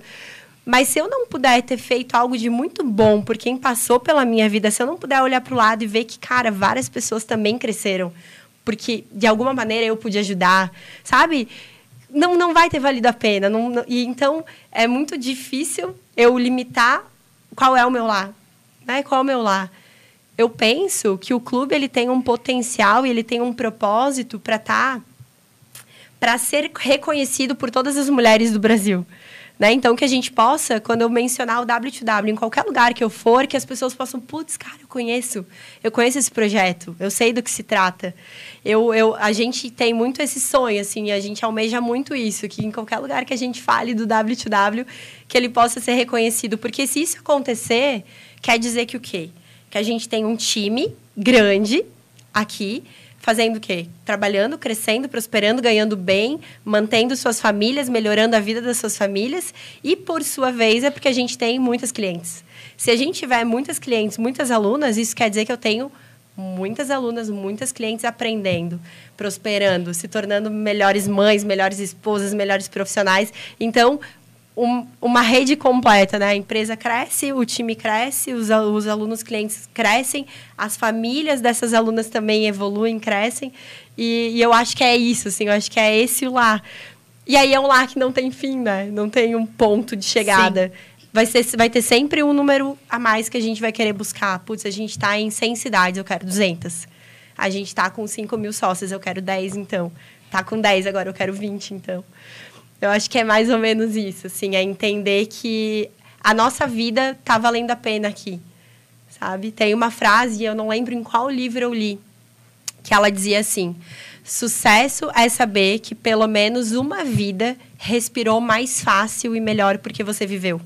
Mas se eu não puder ter feito algo de muito bom por quem passou pela minha vida, se eu não puder olhar para o lado e ver que, cara, várias pessoas também cresceram, porque de alguma maneira eu pude ajudar, sabe? Não, não vai ter valido a pena. Não, não, e então é muito difícil eu limitar qual é o meu lar, né? Qual é o meu lar? Eu penso que o clube ele tem um potencial e ele tem um propósito para estar tá, para ser reconhecido por todas as mulheres do Brasil. Né? Então, que a gente possa, quando eu mencionar o W2W em qualquer lugar que eu for, que as pessoas possam, putz, cara, eu conheço, eu conheço esse projeto, eu sei do que se trata. Eu, eu, a gente tem muito esse sonho, assim, a gente almeja muito isso, que em qualquer lugar que a gente fale do W2W, que ele possa ser reconhecido. Porque se isso acontecer, quer dizer que o quê? Que a gente tem um time grande aqui, fazendo o quê? Trabalhando, crescendo, prosperando, ganhando bem, mantendo suas famílias, melhorando a vida das suas famílias. E, por sua vez, é porque a gente tem muitas clientes. Se a gente tiver muitas clientes, muitas alunas, isso quer dizer que eu tenho muitas alunas, muitas clientes aprendendo, prosperando, se tornando melhores mães, melhores esposas, melhores profissionais. Então, um, uma rede completa, né? A empresa cresce, o time cresce, os, os alunos clientes crescem, as famílias dessas alunas também evoluem, crescem. E, e, eu acho que é isso, assim, eu acho que é esse o lar. E aí é um lar que não tem fim, né? Não tem um ponto de chegada. Vai, ser, vai ter sempre um número a mais que a gente vai querer buscar. Putz, a gente está em 100 cidades, eu quero 200. A gente está com 5 mil sócios, eu quero 10, então. Tá com 10, agora eu quero 20, então. Eu acho que é mais ou menos isso, assim, é entender que a nossa vida tá valendo a pena aqui, sabe? Tem uma frase, eu não lembro em qual livro eu li, que ela dizia assim: Sucesso é saber que pelo menos uma vida respirou mais fácil e melhor porque você viveu.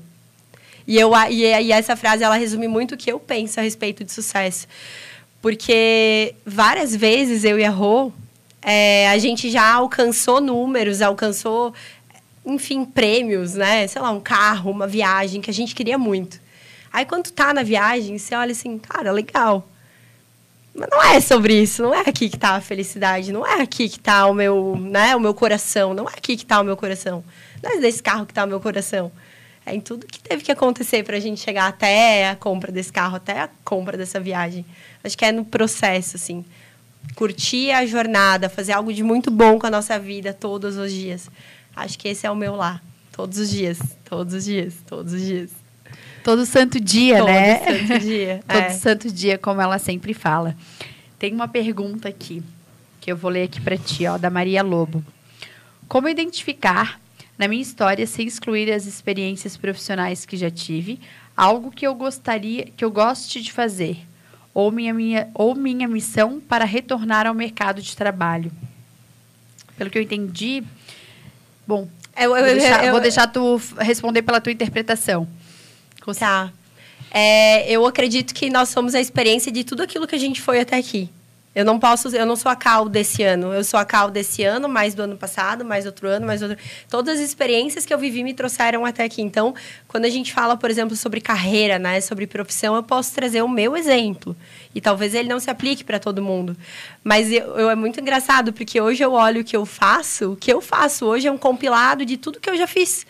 E, eu, e, e essa frase ela resume muito o que eu penso a respeito de sucesso. Porque várias vezes eu e a Rô, é, a gente já alcançou números, alcançou enfim, prêmios, né? Sei lá, um carro, uma viagem que a gente queria muito. Aí quando tá na viagem, você olha assim, cara, legal. Mas não é sobre isso, não é aqui que tá a felicidade, não é aqui que tá o meu, né, o meu coração, não é aqui que tá o meu coração. Não é desse carro que tá o meu coração. É em tudo que teve que acontecer para a gente chegar até a compra desse carro, até a compra dessa viagem. Acho que é no processo, assim. Curtir a jornada, fazer algo de muito bom com a nossa vida todos os dias. Acho que esse é o meu lá. Todos os dias, todos os dias, todos os dias. Todo santo dia, Todo né? Todo santo dia. [laughs] Todo é. santo dia, como ela sempre fala. Tem uma pergunta aqui, que eu vou ler aqui para ti, ó, da Maria Lobo. Como identificar na minha história sem excluir as experiências profissionais que já tive, algo que eu gostaria, que eu goste de fazer, ou minha, minha, ou minha missão para retornar ao mercado de trabalho. Pelo que eu entendi, bom, eu, eu, vou, deixar, eu, vou deixar tu responder pela tua interpretação. Tá. É, eu acredito que nós somos a experiência de tudo aquilo que a gente foi até aqui. Eu não posso, eu não sou a Cal desse ano. Eu sou a Cal desse ano, mais do ano passado, mais outro ano, mais outro. Todas as experiências que eu vivi me trouxeram até aqui. Então, quando a gente fala, por exemplo, sobre carreira, né, sobre profissão, eu posso trazer o meu exemplo. E talvez ele não se aplique para todo mundo. Mas eu, eu, é muito engraçado, porque hoje eu olho o que eu faço. O que eu faço hoje é um compilado de tudo que eu já fiz.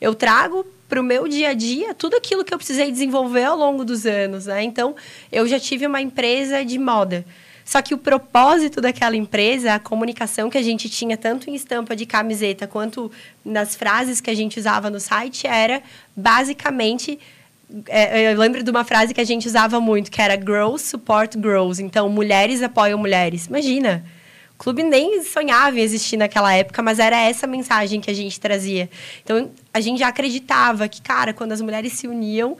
Eu trago para o meu dia a dia tudo aquilo que eu precisei desenvolver ao longo dos anos. Né? Então, eu já tive uma empresa de moda. Só que o propósito daquela empresa, a comunicação que a gente tinha tanto em estampa de camiseta quanto nas frases que a gente usava no site era basicamente é, eu lembro de uma frase que a gente usava muito, que era Girls Support Girls. Então, mulheres apoiam mulheres. Imagina, o clube nem sonhava em existir naquela época, mas era essa mensagem que a gente trazia. Então, a gente já acreditava que, cara, quando as mulheres se uniam,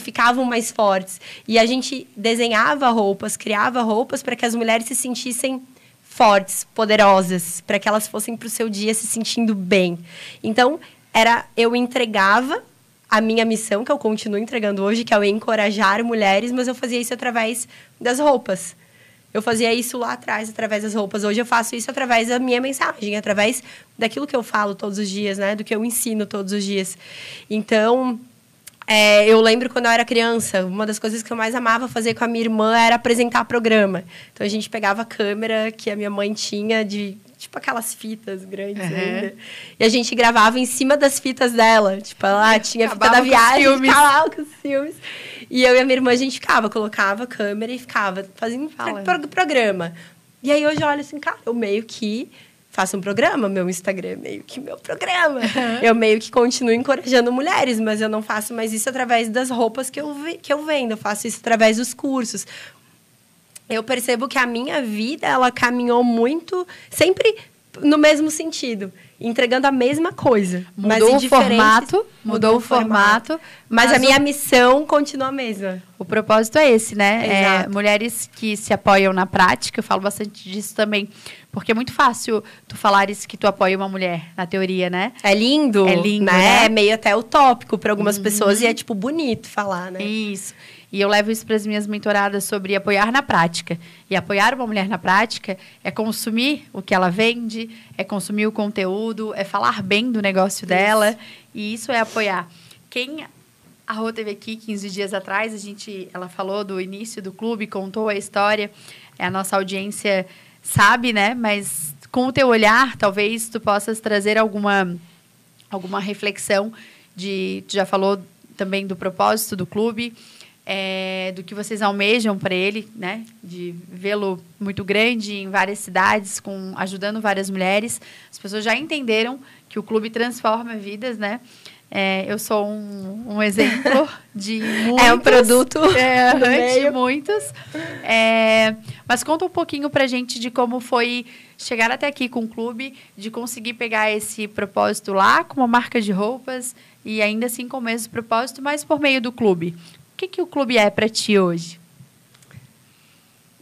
ficavam mais fortes. E a gente desenhava roupas, criava roupas para que as mulheres se sentissem fortes, poderosas, para que elas fossem para o seu dia se sentindo bem. Então, era eu entregava a minha missão, que eu continuo entregando hoje, que é o encorajar mulheres, mas eu fazia isso através das roupas. Eu fazia isso lá atrás, através das roupas. Hoje eu faço isso através da minha mensagem, através daquilo que eu falo todos os dias, né? Do que eu ensino todos os dias. Então, é, eu lembro quando eu era criança, uma das coisas que eu mais amava fazer com a minha irmã era apresentar programa. Então a gente pegava a câmera que a minha mãe tinha de tipo aquelas fitas grandes uhum. ainda. E a gente gravava em cima das fitas dela. Tipo, ela tinha a fita da viagem, ficava com os filmes. E eu e a minha irmã, a gente ficava, colocava a câmera e ficava fazendo Fala. programa. E aí hoje eu olho assim, cara, eu meio que faço um programa, meu Instagram é meio que meu programa. Eu meio que continuo encorajando mulheres, mas eu não faço mais isso através das roupas que eu, que eu vendo, eu faço isso através dos cursos. Eu percebo que a minha vida, ela caminhou muito, sempre no mesmo sentido entregando a mesma coisa. Mudou o formato, mudou, mudou o formato, formato mas, mas, a minha o... missão continua a mesma. O propósito é esse, né? É, mulheres que se apoiam na prática, eu falo bastante disso também. Porque é muito fácil tu falares que tu apoia uma mulher, na teoria, né? É lindo. É lindo, né? né? É meio até utópico para algumas uhum. pessoas e é, tipo, bonito falar, né? Isso. E eu levo isso para as minhas mentoradas sobre apoiar na prática. E apoiar uma mulher na prática é consumir o que ela vende, é consumir o conteúdo, é falar bem do negócio dela. Isso. E isso é apoiar. Quem a Rô teve aqui 15 dias atrás, a gente, ela falou do início do clube, contou a história. É, a nossa audiência sabe, né? Mas com o teu olhar, talvez tu possas trazer alguma, alguma reflexão de... Tu já falou também do propósito do clube é, do que vocês almejam para ele, né? De vê-lo muito grande em várias cidades, com ajudando várias mulheres. As pessoas já entenderam que o clube transforma vidas, né? É, eu sou um, um exemplo de muitos. [laughs] É um produto é, de muitos. É, mas conta um pouquinho pra gente de como foi chegar até aqui com o clube, de conseguir pegar esse propósito lá com uma marca de roupas e ainda assim com o mesmo propósito, mas por meio do clube que, que o clube é para ti hoje?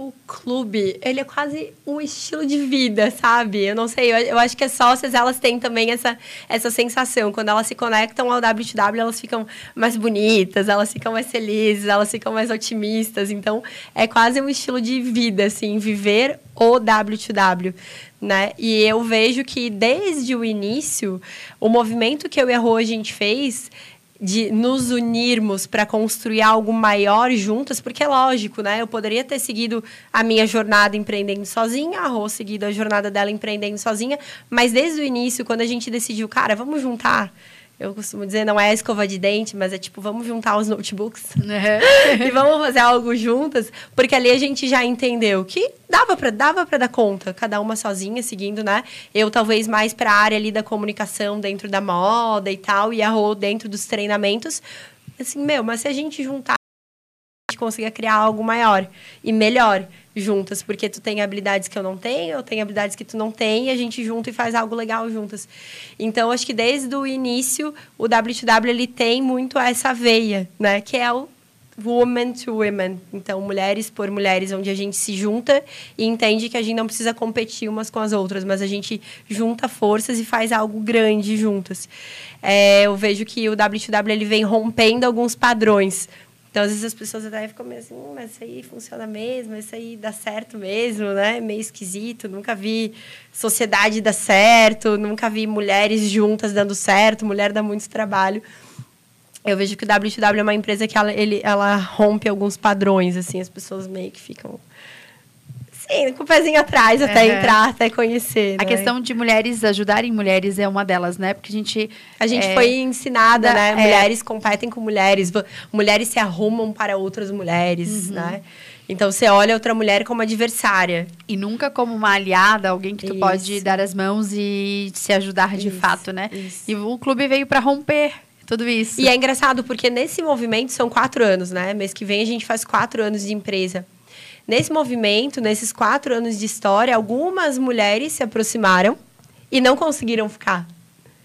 O clube, ele é quase um estilo de vida, sabe? Eu não sei, eu, eu acho que as sócias, elas têm também essa, essa sensação. Quando elas se conectam ao WTW, elas ficam mais bonitas, elas ficam mais felizes, elas ficam mais otimistas. Então, é quase um estilo de vida, assim, viver o WTW. Né? E eu vejo que desde o início, o movimento que eu e a Rô a gente fez de nos unirmos para construir algo maior juntas, porque é lógico, né? Eu poderia ter seguido a minha jornada empreendendo sozinha, a Rô seguido a jornada dela empreendendo sozinha, mas desde o início, quando a gente decidiu, cara, vamos juntar eu costumo dizer, não é escova de dente, mas é tipo, vamos juntar os notebooks uhum. [laughs] e vamos fazer algo juntas, porque ali a gente já entendeu que dava para dava para dar conta, cada uma sozinha, seguindo, né? Eu talvez mais para a área ali da comunicação dentro da moda e tal, e a Rô dentro dos treinamentos. Assim, meu, mas se a gente juntar consiga criar algo maior e melhor juntas, porque tu tem habilidades que eu não tenho, eu tenho habilidades que tu não tem, e a gente junta e faz algo legal juntas. Então, acho que desde o início, o W2W ele tem muito essa veia, né? Que é o woman to women. Então, mulheres por mulheres, onde a gente se junta e entende que a gente não precisa competir umas com as outras, mas a gente junta forças e faz algo grande juntas. É, eu vejo que o W2W ele vem rompendo alguns padrões. Então, às vezes as pessoas até ficam meio assim, hum, mas isso aí funciona mesmo, isso aí dá certo mesmo, né? Meio esquisito, nunca vi sociedade dar certo, nunca vi mulheres juntas dando certo, mulher dá muito trabalho. Eu vejo que o W2W é uma empresa que ela, ele, ela rompe alguns padrões, assim, as pessoas meio que ficam Sim, com o pezinho atrás até uhum. entrar, até conhecer. A né? questão de mulheres ajudarem mulheres é uma delas, né? Porque a gente. A gente é, foi ensinada, da, né? É, mulheres competem com mulheres, mulheres se arrumam para outras mulheres, uhum. né? Então você olha outra mulher como adversária. E nunca como uma aliada, alguém que tu isso. pode dar as mãos e se ajudar de isso, fato, né? Isso. E o clube veio para romper tudo isso. E é engraçado porque nesse movimento são quatro anos, né? Mês que vem a gente faz quatro anos de empresa. Nesse movimento, nesses quatro anos de história, algumas mulheres se aproximaram e não conseguiram ficar.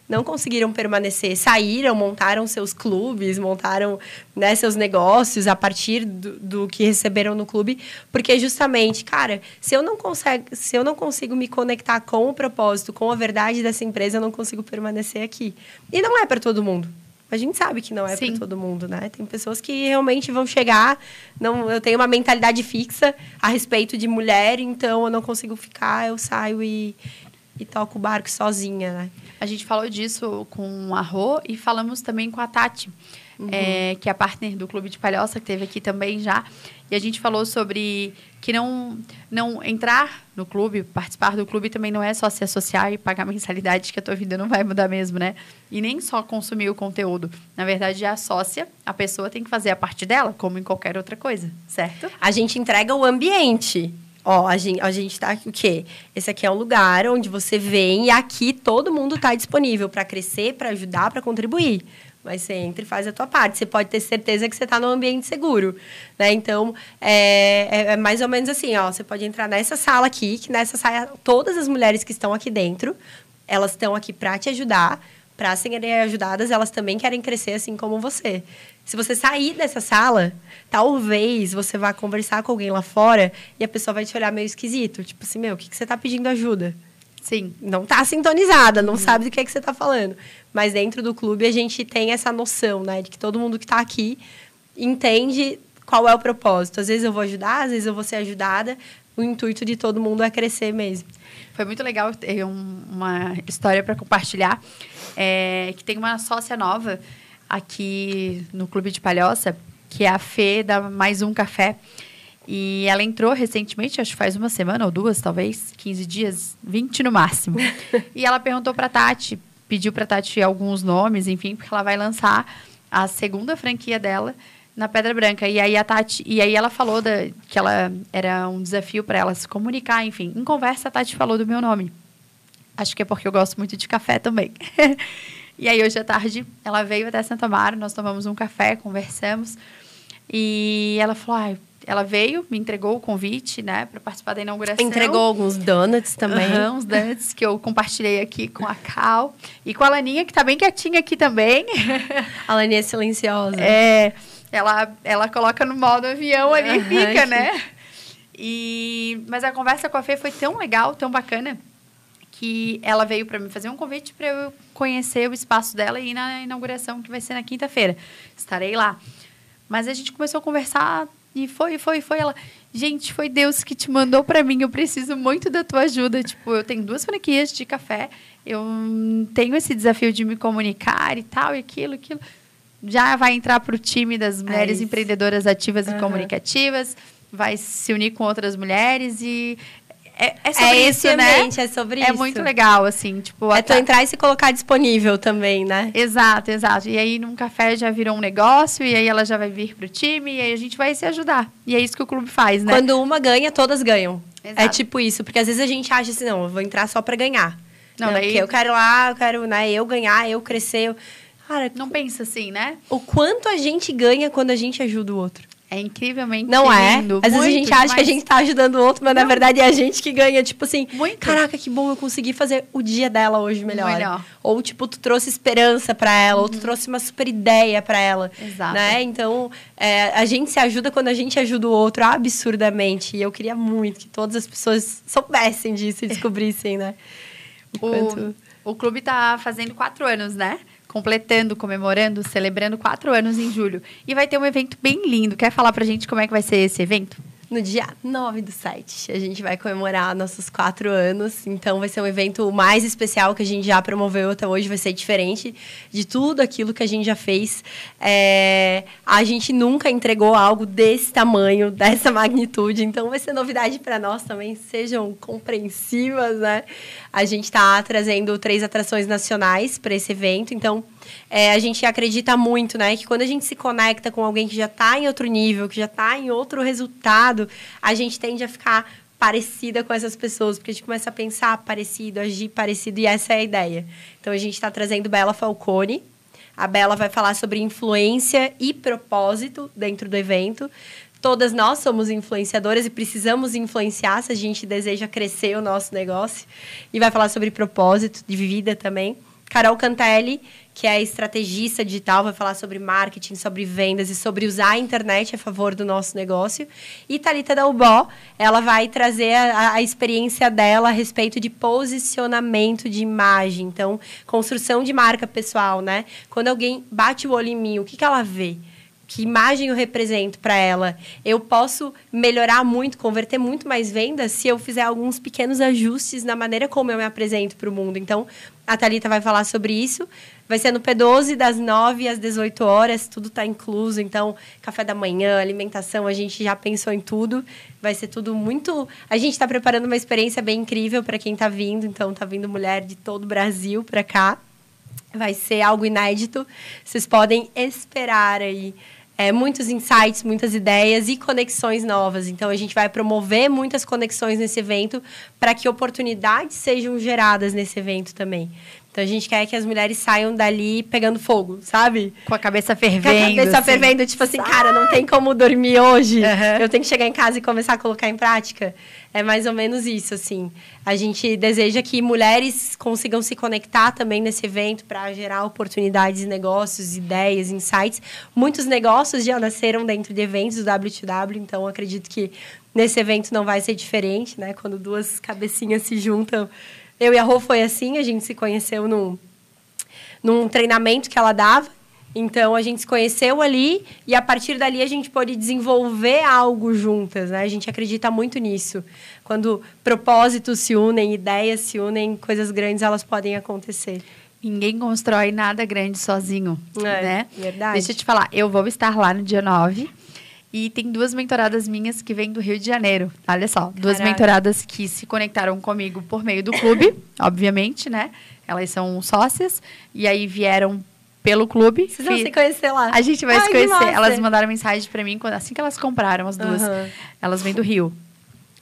Não conseguiram permanecer. Saíram, montaram seus clubes, montaram né, seus negócios a partir do, do, que receberam no clube. Porque justamente, cara, se eu, não consigo, se eu não consigo me conectar com o propósito, com a verdade dessa empresa, eu não consigo permanecer aqui. E não é para todo mundo. A gente sabe que não é para todo mundo, né? Tem pessoas que realmente vão chegar, não, eu tenho uma mentalidade fixa a respeito de mulher, então eu não consigo ficar, eu saio e, e toco o barco sozinha, né? A gente falou disso com a Rô e falamos também com a Tati, uhum. é, que é a partner do Clube de Palhoça, que teve aqui também já. E a gente falou sobre que não, não entrar no clube, participar do clube também não é só se associar e pagar mensalidade, que a tua vida não vai mudar mesmo, né? E nem só consumir o conteúdo. Na verdade, a sócia, a pessoa tem que fazer a parte dela, como em qualquer outra coisa, certo? A gente entrega o ambiente. Ó, a gente, a gente tá aqui o quê? Esse aqui é um lugar onde você vem e aqui todo mundo está disponível para crescer, para ajudar, para contribuir. Mas você entra e faz a tua parte. Você pode ter certeza que você está num ambiente seguro, né? Então, é, é, é, mais ou menos assim, ó. Você pode entrar nessa sala aqui, que nessa sala, todas as mulheres que estão aqui dentro, elas estão aqui para te ajudar. Para serem ajudadas, elas também querem crescer assim como você. Se você sair dessa sala, talvez você vá conversar com alguém lá fora e a pessoa vai te olhar meio esquisito. Tipo assim, meu, o que, que você está pedindo ajuda? Sim. Não está sintonizada, não uhum. sabe do que, é que você está falando. Mas dentro do clube a gente tem essa noção, né? De que todo mundo que está aqui entende qual é o propósito. Às vezes eu vou ajudar, às vezes eu vou ser ajudada. O intuito de todo mundo é crescer mesmo. Foi muito legal ter um, uma história para compartilhar. É, que tem uma sócia nova aqui no Clube de Palhoça, que é a Fê da Mais Um Café. E ela entrou recentemente, acho que faz uma semana ou duas, talvez, 15 dias, 20 no máximo. [laughs] e ela perguntou para Tati pediu para Tati alguns nomes, enfim, porque ela vai lançar a segunda franquia dela na Pedra Branca. E aí a Tati, e aí ela falou da, que ela era um desafio para ela se comunicar, enfim. Em conversa a Tati falou do meu nome. Acho que é porque eu gosto muito de café também. [laughs] e aí hoje à tarde ela veio até Santa Mara, nós tomamos um café, conversamos. E ela falou: ah, ela veio, me entregou o convite, né, para participar da inauguração. Entregou alguns donuts também. Uhum, uns donuts que eu compartilhei aqui com a Cal. E com a Laninha, que tá bem quietinha aqui também. [laughs] A Laninha é silenciosa. É, ela, ela coloca no modo avião ali e fica, né? E, mas a conversa com a Fê foi tão legal, tão bacana, que ela veio para mim fazer um convite para eu conhecer o espaço dela e ir na inauguração, que vai ser na quinta-feira. Estarei lá. Mas a gente começou a conversar e foi, foi, foi. Ela, gente, foi Deus que te mandou para mim. Eu preciso muito da tua ajuda. Tipo, eu tenho duas franquias de café. Eu tenho esse desafio de me comunicar e tal, e aquilo, aquilo. Já vai entrar para o time das mulheres é empreendedoras ativas uhum. e comunicativas. Vai se unir com outras mulheres e é, é sobre é isso, né? É sobre é isso. É muito legal, assim, tipo... É tu entrar e se colocar disponível também, né? Exato, exato. E aí, num café já virou um negócio, e aí ela já vai vir pro time, e aí a gente vai se ajudar. E é isso que o clube faz, né? Quando uma ganha, todas ganham. Exato. É tipo isso, porque às vezes a gente acha assim, não, eu vou entrar só para ganhar. Não, não daí... eu quero lá, eu quero, né, eu ganhar, eu crescer. Eu... Cara, não pensa assim, né? O quanto a gente ganha quando a gente ajuda o outro. É incrivelmente Não é? lindo. Às vezes a gente acha que a gente tá ajudando o outro, mas na Não. verdade é a gente que ganha. Tipo assim, Muito. caraca, que bom eu consegui fazer o dia dela hoje melhor. Melhor. Ou, tipo, tu trouxe esperança pra ela, ou tu trouxe uma super ideia pra ela. Exato. Né? Então, é, a gente se ajuda quando a gente ajuda o outro absurdamente. E eu queria muito que todas as pessoas soubessem disso e [laughs] descobrissem, né? Enquanto- O, o clube tá fazendo quatro anos, né? Completando, comemorando, celebrando quatro anos em julho. E vai ter um evento bem lindo. Quer falar pra gente como é que vai ser esse evento? No dia 9 do 7, a gente vai comemorar nossos quatro anos. Então, vai ser um evento mais especial que a gente já promoveu até hoje. Vai ser diferente de tudo aquilo que a gente já fez. É, a gente nunca entregou algo desse tamanho, dessa magnitude. Então, vai ser novidade para nós também. Sejam compreensivas, né? A gente está trazendo três atrações nacionais para esse evento. Então, é, a gente acredita muito, né? Que quando a gente se conecta com alguém que já está em outro nível, que já está em outro resultado, a gente tende a ficar parecida com essas pessoas, porque a gente começa a pensar parecido, agir parecido, e essa é a ideia. Então, a gente está trazendo Bela Falcone. A Bela vai falar sobre influência e propósito dentro do evento. Todas nós somos influenciadoras e precisamos influenciar se a gente deseja crescer o nosso negócio. E vai falar sobre propósito de vida também. Carol Cantelli, que é estrategista digital, vai falar sobre marketing, sobre vendas e sobre usar a internet a favor do nosso negócio. E Thalita Dalbó, ela vai trazer a, a experiência dela a respeito de posicionamento de imagem. Então, construção de marca pessoal, né? Quando alguém bate o olho em mim, o que, que ela vê? Que imagem eu represento para ela. Eu posso melhorar muito, converter muito mais vendas se eu fizer alguns pequenos ajustes na maneira como eu me apresento para o mundo. Então, a Thalita vai falar sobre isso. Vai ser no P12, das 9 às 18 horas, tudo está incluso. Então, café da manhã, alimentação, a gente já pensou em tudo. Vai ser tudo muito. A gente está preparando uma experiência bem incrível para quem está vindo. Então, está vindo mulher de todo o Brasil para cá. Vai ser algo inédito. Vocês podem esperar aí é, muitos insights, muitas ideias e conexões novas. Então, a gente vai promover muitas conexões nesse evento para que oportunidades sejam geradas nesse evento também. Então, a gente quer que as mulheres saiam dali pegando fogo, sabe? Com a cabeça fervendo. Com a cabeça assim. fervendo, tipo assim, cara, não tem como dormir hoje. Uhum. Eu tenho que chegar em casa e começar a colocar em prática. É mais ou menos isso, assim. A gente deseja que mulheres consigam se conectar também nesse evento para gerar oportunidades, negócios, ideias, insights. Muitos negócios já nasceram dentro de eventos do W2W, então acredito que nesse evento não vai ser diferente, né? Quando duas cabecinhas se juntam. Eu e a Rô foi assim, a gente se conheceu num, num treinamento que ela dava. Então a gente se conheceu ali e a partir dali a gente pôde desenvolver algo juntas, né? A gente acredita muito nisso. Quando propósitos se unem, ideias se unem, coisas grandes elas podem acontecer. Ninguém constrói nada grande sozinho, É, né? verdade. Deixa eu te falar, eu vou estar lá no dia 9 e tem duas mentoradas minhas que vêm do Rio de Janeiro. Olha só, duas Caraca. mentoradas que se conectaram comigo por meio do clube, obviamente, né? Elas são sócias e aí vieram pelo clube. Vocês vão se conhecer lá. A gente vai Ai, se conhecer. Elas mandaram mensagem pra mim quando, assim que elas compraram as duas. Aham. Elas vêm do Rio.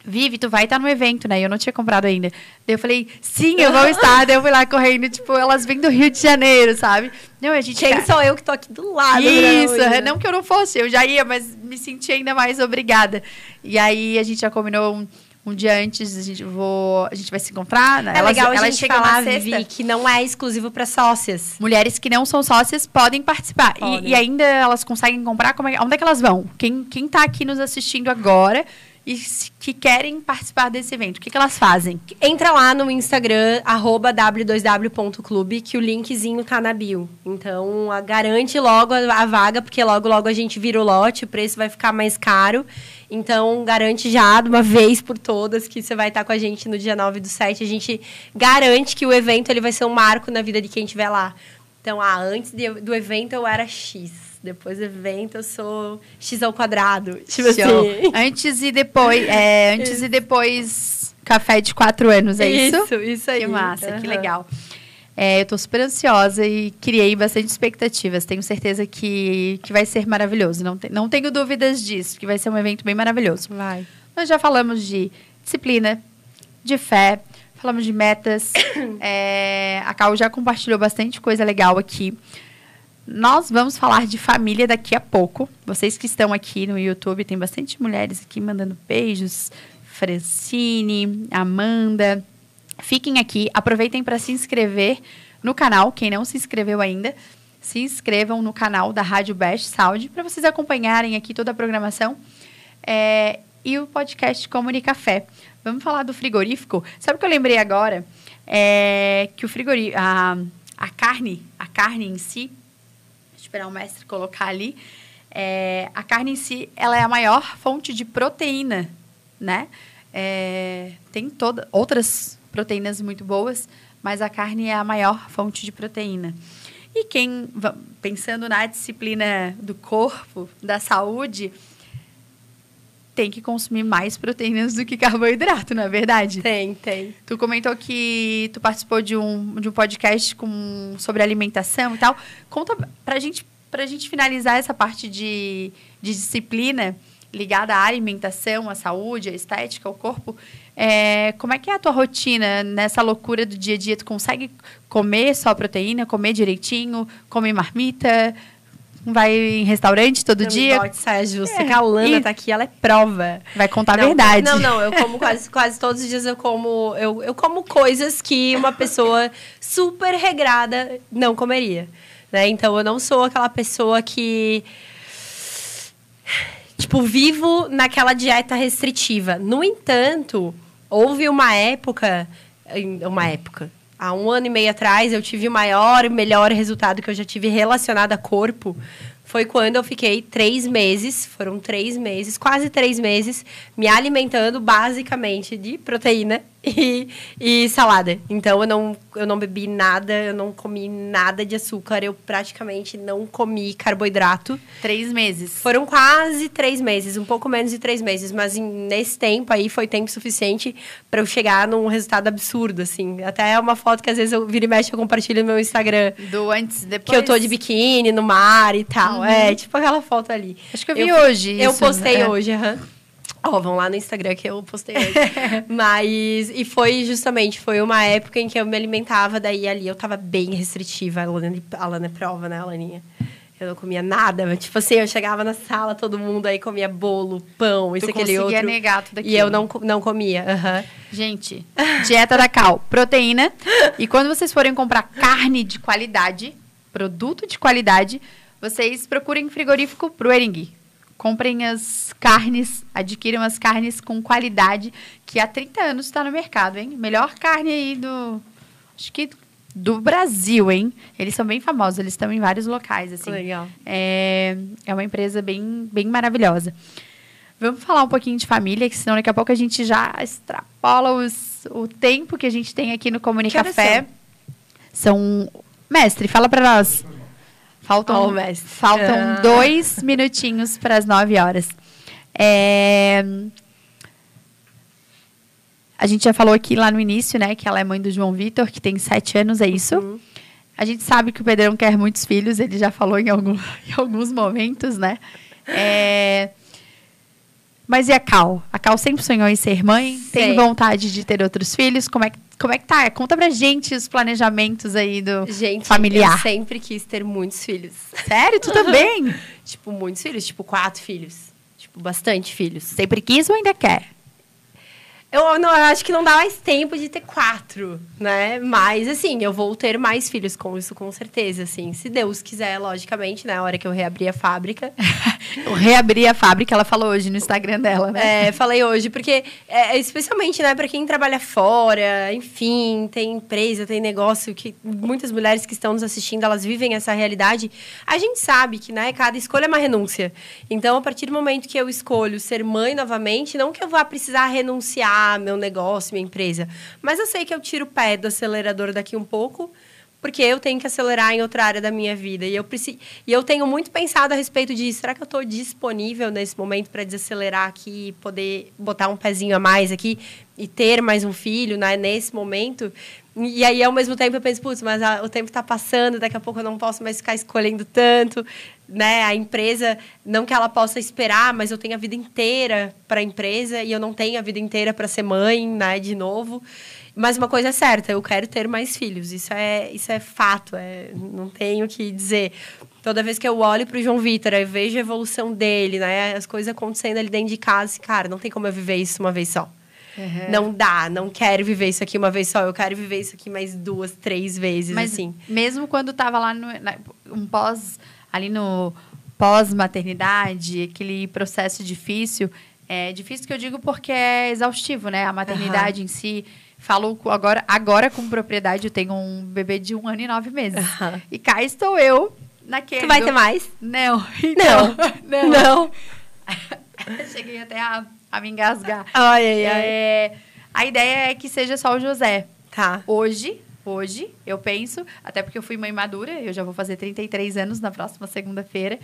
Vivi, tu vai estar no evento, né? Eu não tinha comprado ainda. Daí eu falei, sim, eu vou estar. Daí eu fui lá correndo, tipo, elas vêm do Rio de Janeiro, sabe? Não, a gente. Quem sou eu que tô aqui do lado? né, Isso, hoje, né? não que eu não fosse, eu já ia, mas me senti ainda mais obrigada. E aí a gente já combinou um, um dia antes, a gente, vou, a gente vai se encontrar. Né? É legal a gente falar. Vi, que não é exclusivo para sócias. Mulheres que não são sócias podem participar. E- Podem. E, ainda elas conseguem comprar. Como é, onde é que elas vão? Quem, quem tá aqui nos assistindo agora e que querem participar desse evento, o que, que elas fazem? Entra lá no Instagram, arroba w2w.clube, que o linkzinho tá na bio. Então, a- garante logo a, a vaga, porque logo, logo a gente vira o lote, o preço vai ficar mais caro. Então, garante já, de uma vez por todas, que você vai estar com a gente no dia 9 do 7. A gente garante que o evento ele vai ser um marco na vida de quem estiver lá. Então, ah, antes de- do evento eu era X. Depois do evento eu sou X ao quadrado. Tipo Show. assim. Antes e depois. é, antes e depois. Café de quatro anos, é isso? Isso, isso aí. Que massa, que Aham. legal. É, eu tô super ansiosa e criei bastante expectativas. Tenho certeza que, que vai ser maravilhoso. Não, te- não tenho dúvidas disso, que vai ser um evento bem maravilhoso. Vai. Nós já falamos de disciplina, de fé, falamos de metas. [coughs] É, a Cal já compartilhou bastante coisa legal aqui. Nós vamos falar de família daqui a pouco. Vocês que estão aqui no YouTube, tem bastante mulheres aqui mandando beijos. Francine, Amanda. Fiquem aqui, aproveitem para se inscrever no canal, quem não se inscreveu ainda. Se inscrevam no canal da Rádio Best Saúde para vocês acompanharem aqui toda a programação. É, e o podcast Comunicafé. Vamos falar do frigorífico. Sabe o que eu lembrei agora? É que o frigorífico, a, a carne, a carne em si, esperar o mestre colocar ali, é, a carne em si, ela é a maior fonte de proteína, né? É, tem toda, outras proteínas muito boas, mas a carne é a maior fonte de proteína. E quem, pensando na disciplina do corpo, da saúde, tem que consumir mais proteínas do que carboidrato, não é verdade? Tem, tem. Tu comentou que tu participou de um, de um podcast com, sobre alimentação e tal. Conta pra gente, pra gente finalizar essa parte de, de disciplina ligada à alimentação, à saúde, à estética, ao corpo. É, como é que é a tua rotina nessa loucura do dia a dia? Tu consegue comer só proteína, comer direitinho, comer marmita? Vai em restaurante todo não dia. Me bote, Sérgio, é. que a Lana e... tá aqui, ela é prova. Vai contar não, a verdade. Não, não, eu como quase, quase todos os dias eu como. Eu, eu como coisas que uma pessoa super regrada não comeria. Né? Então eu não sou aquela pessoa que. Tipo, vivo naquela dieta restritiva. No entanto, houve uma época. Uma época há um ano e meio atrás, eu tive o maior e melhor resultado que eu já tive relacionado a corpo. Foi quando eu fiquei três meses, foram três meses, quase três meses, me alimentando basicamente de proteína [laughs] e, e salada. Então eu não, eu não bebi nada, eu não comi nada de açúcar, eu praticamente não comi carboidrato. Três meses. Foram quase três meses, um pouco menos de três meses, mas em, nesse tempo aí foi tempo suficiente para eu chegar num resultado absurdo, assim. Até é uma foto que às vezes eu viro e mexe, eu compartilho no meu Instagram. Do antes e depois. Que eu tô de biquíni no mar e tal. Uhum. É, tipo aquela foto ali. Acho que eu vi eu, hoje. Eu isso, postei é. hoje, aham. Uhum. Ó, oh, vão lá no Instagram que eu postei hoje. [laughs] Mas, e foi justamente, foi uma época em que eu me alimentava, daí ali eu tava bem restritiva. A Lana, a Lana é prova, né, Laninha? Eu não comia nada, mas, tipo assim, eu chegava na sala, todo mundo aí comia bolo, pão, isso, tu aquele outro. negar tudo aquilo. E eu não, não comia. Uhum. Gente, dieta da Cal, proteína. E quando vocês forem comprar carne de qualidade, produto de qualidade, vocês procurem frigorífico pro Erengui comprem as carnes, adquiram as carnes com qualidade, que há 30 anos está no mercado, hein? Melhor carne aí do. Acho que do Brasil, hein? Eles são bem famosos, eles estão em vários locais, assim. Legal. É, é uma empresa bem, bem maravilhosa. Vamos falar um pouquinho de família, que senão daqui a pouco a gente já extrapola os, o tempo que a gente tem aqui no Comunicafé. São. Mestre, fala para nós. Faltam, faltam ah. dois [laughs] minutinhos para as nove horas. É... A gente já falou aqui lá no início, né, que ela é mãe do João Vitor, que tem sete anos, é isso? Uhum. A gente sabe que o Pedrão quer muitos filhos, ele já falou em, algum, [laughs] em alguns momentos, né? É... Mas e a Cal? A Cal sempre sonhou em ser mãe? Sim. Tem vontade de ter outros filhos? Como é que como é que tá? Conta pra gente os planejamentos aí do gente, familiar. Eu sempre quis ter muitos filhos. Sério? Tu também? [laughs] tipo, muitos filhos, tipo, quatro filhos. Tipo, bastante filhos. Sempre quis ou ainda quer? Eu, não, eu acho que não dá mais tempo de ter quatro, né? Mas, assim, eu vou ter mais filhos com isso, com certeza, assim. Se Deus quiser, logicamente, na né? hora que eu reabrir a fábrica. [laughs] eu reabri a fábrica, ela falou hoje no Instagram dela, né? É, falei hoje, porque, é, especialmente, né, para quem trabalha fora, enfim, tem empresa, tem negócio, que muitas mulheres que estão nos assistindo, elas vivem essa realidade. A gente sabe que, né, cada escolha é uma renúncia. Então, a partir do momento que eu escolho ser mãe novamente, não que eu vá precisar renunciar meu negócio, minha empresa. Mas eu sei que eu tiro o pé do acelerador daqui um pouco, porque eu tenho que acelerar em outra área da minha vida. E eu, preciso, e eu tenho muito pensado a respeito disso. Será que eu estou disponível nesse momento para desacelerar aqui, poder botar um pezinho a mais aqui e ter mais um filho né, nesse momento? E aí, ao mesmo tempo, eu penso, putz, mas a, o tempo está passando, daqui a pouco eu não posso mais ficar escolhendo tanto né, a empresa, não que ela possa esperar, mas eu tenho a vida inteira para a empresa e eu não tenho a vida inteira para ser mãe, né, de novo. Mas uma coisa é certa, eu quero ter mais filhos. Isso é, isso é fato, é, não tenho o que dizer. Toda vez que eu olho pro João Vitor, eu vejo a evolução dele, né? As coisas acontecendo ali dentro de casa, assim, cara, não tem como eu viver isso uma vez só. Uhum. Não dá, não quero viver isso aqui uma vez só, eu quero viver isso aqui mais duas, três vezes, Mas assim. Mesmo quando tava lá no na, um pós, ali no pós-maternidade, aquele processo difícil, é difícil que eu digo porque é exaustivo, né? A maternidade uhum. em si. Falo agora, agora com propriedade, eu tenho um bebê de um ano e nove meses. Uhum. E cá estou eu naquele. Tu vai ter mais? Não. [laughs] Então, não. [laughs] Não. não. [laughs] [laughs] Cheguei até a a me engasgar. Ai, ai, ai. É, a ideia é que seja só o José. Tá. Hoje, hoje, eu penso, até porque eu fui mãe madura, eu já vou fazer 33 anos na próxima segunda-feira.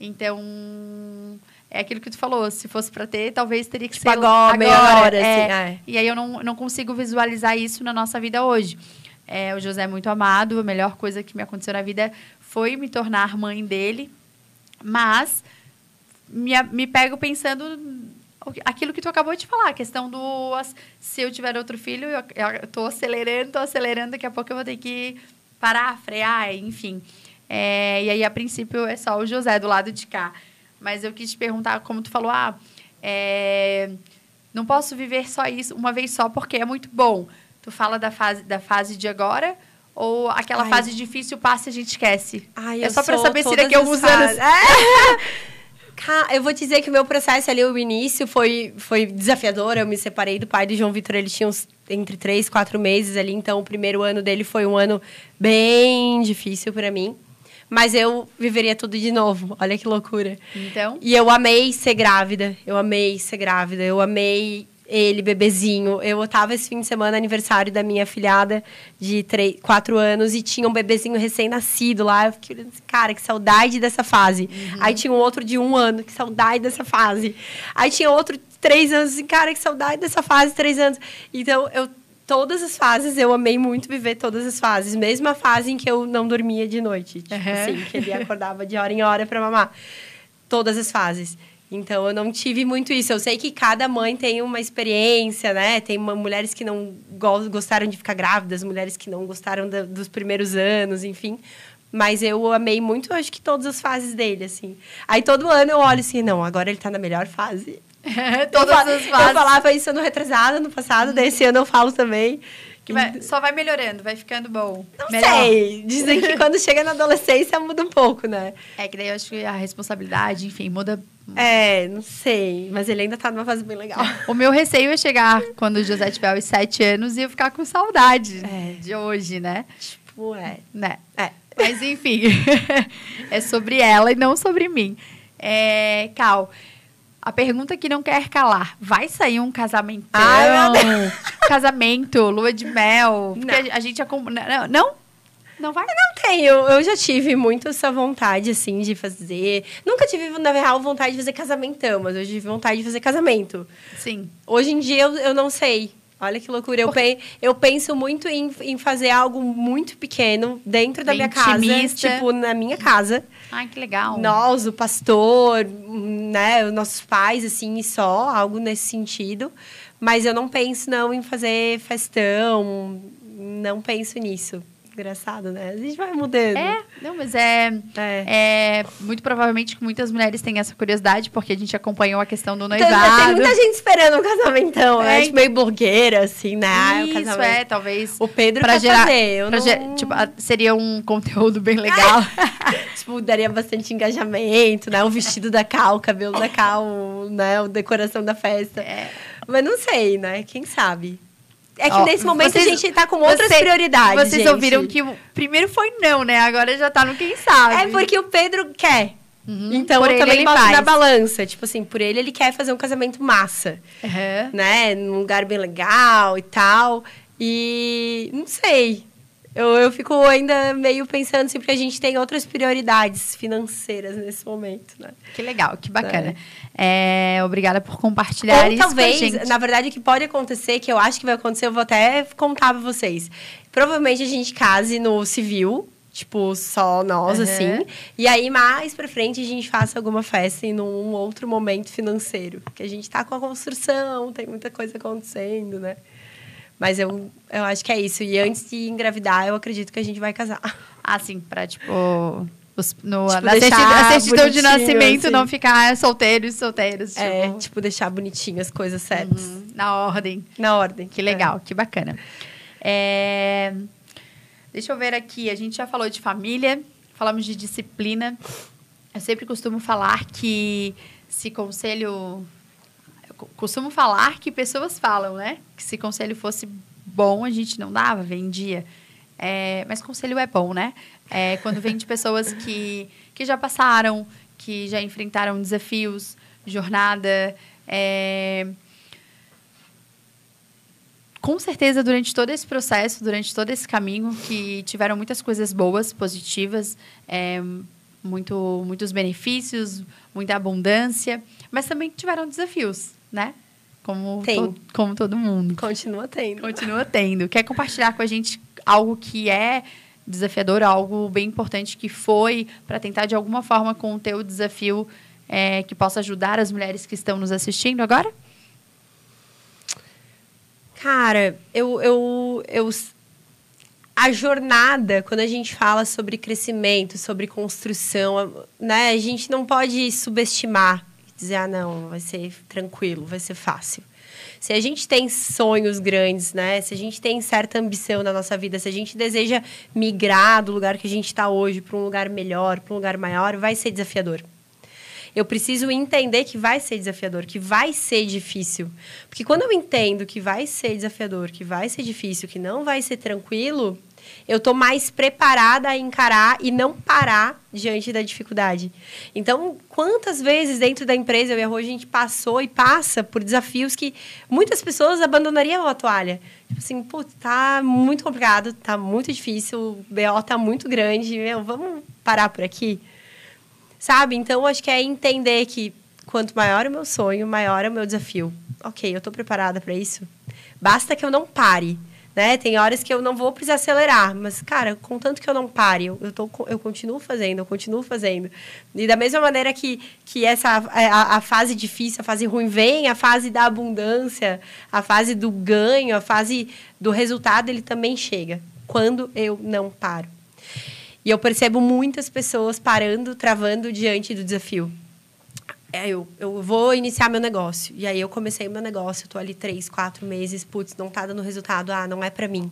Então, é aquilo que tu falou, se fosse para ter, talvez teria que tipo ser agora, agora hora, é, assim, é. E aí eu não, não consigo visualizar isso na nossa vida hoje. É, o José é muito amado, a melhor coisa que me aconteceu na vida foi me tornar mãe dele, mas me, me pego pensando aquilo que tu acabou de falar, a questão do se eu tiver outro filho, eu, eu tô acelerando, tô acelerando, daqui a pouco eu vou ter que parar, frear, enfim. É, e aí, a princípio, é só o José do lado de cá. Mas eu quis te perguntar, como tu falou, ah, é, não posso viver só isso uma vez só porque é muito bom. Tu fala da fase, da fase de agora ou aquela Ai. fase difícil passa e a gente esquece? Ai, é só para saber se daqui a alguns anos. É. [laughs] Eu vou dizer que o meu processo ali, o início, foi, foi desafiador. Eu me separei do pai do João Vitor, ele tinha uns entre três, quatro meses ali. Então, o primeiro ano dele foi um ano bem difícil para mim. Mas eu viveria tudo de novo. Olha que loucura. Então? E eu amei ser grávida. Eu amei ser grávida. Eu amei ele, bebezinho. Eu tava esse fim de semana, aniversário da minha filhada de 3, 4 anos, e tinha um bebezinho recém-nascido lá. Eu fiquei olhando assim, cara, que saudade dessa fase. Uhum. Aí tinha um outro de um ano, que saudade dessa fase. Aí tinha outro de três anos, assim, cara, que saudade dessa fase, três anos. Então, eu todas as fases, eu amei muito viver todas as fases. Mesmo a fase em que eu não dormia de noite. Tipo uhum. assim, que ele acordava de hora em hora para mamar. Todas as fases. Então eu não tive muito isso. Eu sei que cada mãe tem uma experiência, né? Tem uma, mulheres que não gostaram de ficar grávidas, mulheres que não gostaram da, dos primeiros anos, enfim. Mas eu amei muito, acho que todas as fases dele, assim. Aí todo ano eu olho assim, não, agora ele tá na melhor fase. [laughs] todas eu, as fases. Eu falava isso ano retrasado, no passado, desse ano eu falo também. Que vai, só vai melhorando, vai ficando bom. Não Melhor. sei. [laughs] Dizem que quando chega na adolescência muda um pouco, né? É que daí eu acho que a responsabilidade, enfim, muda é, não sei. Mas ele ainda tá numa fase bem legal. [laughs] O meu receio é chegar quando o José tiver os sete anos e eu ficar com saudade é. de hoje, né? Tipo, é. Né? É. Mas enfim, [laughs] é sobre ela e não sobre mim. É, Cal, a pergunta que não quer calar. Vai sair um casamentão? Ai, [laughs] casamento, lua de mel? Porque não. a gente... Não? não? Não vai? Eu não tenho. Eu já tive muito essa vontade, assim, de fazer. Nunca tive, na real, vontade de fazer casamentão, mas eu tive vontade de fazer casamento. Sim. Hoje em dia eu, eu não sei. Olha que loucura. Eu, pe eu penso muito em, em fazer algo muito pequeno dentro da Bem minha intimista. casa. Tipo, na minha casa. Ai, que legal. Nós, o pastor, né? Os nossos pais, assim, só. Algo nesse sentido. Mas eu não penso, não, em fazer festão. Não penso nisso engraçado, né? A gente vai mudando. É, não, mas é, é. é muito provavelmente que muitas mulheres têm essa curiosidade, porque a gente acompanhou a questão do noivado. Então, tem muita gente esperando um casamentão, né? é. né? Tipo, meio blogueira, assim, né? Isso, é, talvez. O Pedro pra gerar, fazer, eu não... Ger, tipo, seria um conteúdo bem legal. [laughs] tipo, daria bastante engajamento, né? O vestido da Cal, o cabelo da Cal, né? A decoração da festa. É. Mas não sei, né? Quem sabe? É que Ó, nesse momento vocês, a gente tá com outras você, prioridades. Vocês gente. ouviram que o primeiro foi não, né? Agora já tá no quem sabe. É porque o Pedro quer. Uhum, então eu também boto faz. na balança. Tipo assim, por ele ele quer fazer um casamento massa. Uhum. Né? Num lugar bem legal e tal. E não sei. Eu, eu fico ainda meio pensando assim, porque a gente tem outras prioridades financeiras nesse momento, né? Que legal, que bacana. É. É, obrigada por compartilhar Ou isso talvez, na verdade, o que pode acontecer, que eu acho que vai acontecer, eu vou até contar pra vocês. Provavelmente a gente case no civil, tipo, só nós, uhum. assim. E aí, mais pra frente, a gente faça alguma festa em um outro momento financeiro. Porque a gente tá com a construção, tem muita coisa acontecendo, né? Mas eu, eu acho que é isso. E antes de engravidar, eu acredito que a gente vai casar. Ah, sim, pra, tipo, no, tipo, na certidão de nascimento assim. não ficar solteiros, solteiros. É, tipo... tipo, deixar bonitinho as coisas certas. Uhum, na ordem. Na ordem. Que legal, é. que bacana. É... Deixa eu ver aqui, a gente já falou de família, falamos de disciplina. Eu sempre costumo falar que se conselho. Costumo falar que pessoas falam, né? Que se conselho fosse bom, a gente não dava, vendia. É, mas conselho é bom, né? É, quando vem de pessoas que, que já passaram, que já enfrentaram desafios, jornada. É, com certeza, durante todo esse processo, durante todo esse caminho, que tiveram muitas coisas boas, positivas, é, muito, muitos benefícios, muita abundância, mas também tiveram desafios, né? Como, to, como todo mundo. Continua tendo. Continua tendo. Quer compartilhar com a gente algo que é desafiador, algo bem importante que foi, para tentar de alguma forma com o desafio é, que possa ajudar as mulheres que estão nos assistindo agora? Cara, eu, eu, eu a jornada, quando a gente fala sobre crescimento, sobre construção, né, a gente não pode subestimar, dizer, ah, não, vai ser tranquilo, vai ser fácil. Se a gente tem sonhos grandes, né, se a gente tem certa ambição na nossa vida, se a gente deseja migrar do lugar que a gente está hoje para um lugar melhor, para um lugar maior, vai ser desafiador eu preciso entender que vai ser desafiador, que vai ser difícil. Porque quando eu entendo que vai ser desafiador, que vai ser difícil, que não vai ser tranquilo, eu estou mais preparada a encarar e não parar diante da dificuldade. Então, quantas vezes dentro da empresa eu e a Rô, a gente passou e passa por desafios que muitas pessoas abandonariam a toalha. Tipo assim, putz, tá muito complicado, tá muito difícil, o BO tá muito grande, meu, vamos parar por aqui? Sabe? Então, acho que é entender que quanto maior o meu sonho, maior é o meu desafio. Ok, eu estou preparada para isso. Basta que eu não pare. Né? Tem horas que eu não vou precisar acelerar, mas, cara, contanto que eu não pare, eu, eu, tô, eu continuo fazendo, eu continuo fazendo. E da mesma maneira que, que essa a, a fase difícil, a fase ruim vem, a fase da abundância, a fase do ganho, a fase do resultado, ele também chega. Quando eu não paro. E eu percebo muitas pessoas parando, travando diante do desafio. É, eu, eu vou iniciar meu negócio. E aí eu comecei meu negócio, estou ali três, quatro meses, putz, não está dando resultado. Ah, não é para mim.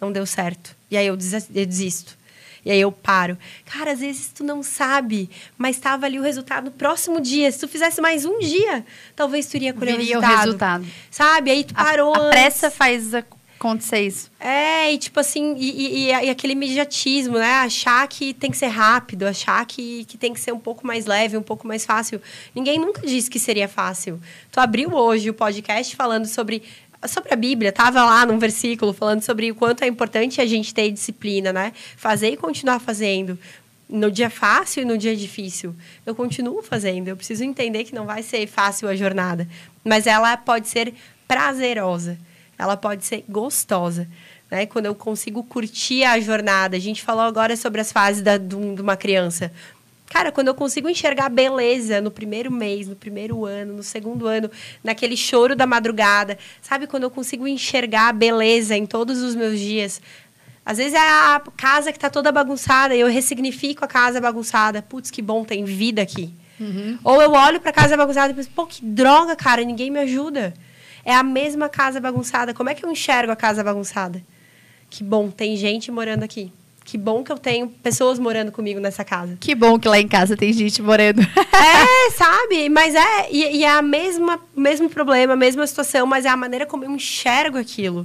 Não deu certo. E aí eu desisto. E aí eu paro. Cara, às vezes tu não sabe, mas estava ali o resultado no próximo dia. Se tu fizesse mais um dia, talvez tu iria colher Viria o resultado. o resultado. Sabe? Aí tu parou. A, a pressa faz a acontecer isso. É, e tipo assim, e, e, e, aquele imediatismo, né? Achar que tem que ser rápido, achar que, que tem que ser um pouco mais leve, um pouco mais fácil. Ninguém nunca disse que seria fácil. Tu abriu hoje o podcast falando sobre sobre a Bíblia, tava lá num versículo falando sobre o quanto é importante a gente ter disciplina, né? Fazer e continuar fazendo. No dia fácil e no dia difícil. Eu continuo fazendo. Eu preciso entender que não vai ser fácil a jornada, mas ela pode ser prazerosa ela pode ser gostosa. Né? Quando eu consigo curtir a jornada. A gente falou agora sobre as fases da, de uma criança. Cara, quando eu consigo enxergar beleza no primeiro mês, no primeiro ano, no segundo ano, naquele choro da madrugada, sabe? Quando eu consigo enxergar beleza em todos os meus dias. Às vezes é a casa que está toda bagunçada e eu ressignifico a casa bagunçada. Putz, que bom, tem vida aqui. Uhum. Ou eu olho para a casa bagunçada e penso, pô, que droga, cara, ninguém me ajuda. É a mesma casa bagunçada. Como é que eu enxergo a casa bagunçada? Que bom, tem gente morando aqui. Que bom que eu tenho pessoas morando comigo nessa casa. Que bom que lá em casa tem gente morando. [laughs] é, sabe? Mas é, e, e é a mesma, mesmo problema, a mesma situação, mas é a maneira como eu enxergo aquilo.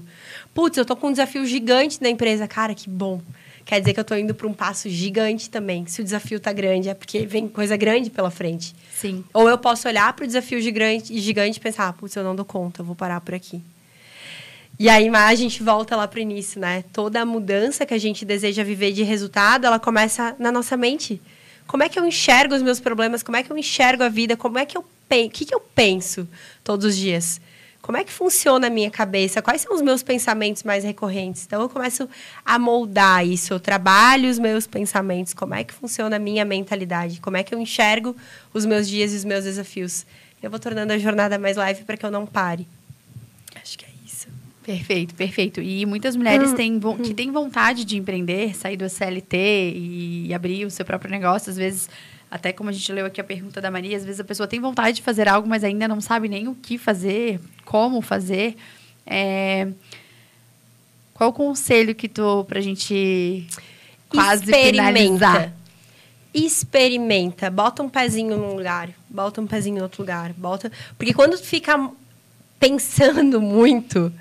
Putz, eu tô com um desafio gigante na empresa. Cara, que bom quer dizer que eu estou indo para um passo gigante também. Se o desafio está grande, é porque vem coisa grande pela frente. Sim. Ou eu posso olhar para o desafio gigante, gigante e pensar, ah, putz, eu não dou conta, eu vou parar por aqui. E aí a gente volta lá para o início, né? Toda a mudança que a gente deseja viver de resultado, ela começa na nossa mente. Como é que eu enxergo os meus problemas? Como é que eu enxergo a vida? Como é que eu penso? O que, que eu penso todos os dias? Como é que funciona a minha cabeça? Quais são os meus pensamentos mais recorrentes? Então eu começo a moldar isso, eu trabalho os meus pensamentos, como é que funciona a minha mentalidade, como é que eu enxergo os meus dias e os meus desafios. Eu vou tornando a jornada mais leve para que eu não pare. Acho que é isso. Perfeito, perfeito. E muitas mulheres têm, que têm vontade de empreender, sair do CLT e abrir o seu próprio negócio, às vezes até como a gente leu aqui a pergunta da Maria, às vezes a pessoa tem vontade de fazer algo, mas ainda não sabe nem o que fazer, como fazer. É... Qual o conselho que tu pra gente quase Experimenta. finalizar? Experimenta, bota um pezinho num lugar, bota um pezinho em outro lugar, bota, porque quando tu fica pensando [laughs] muito,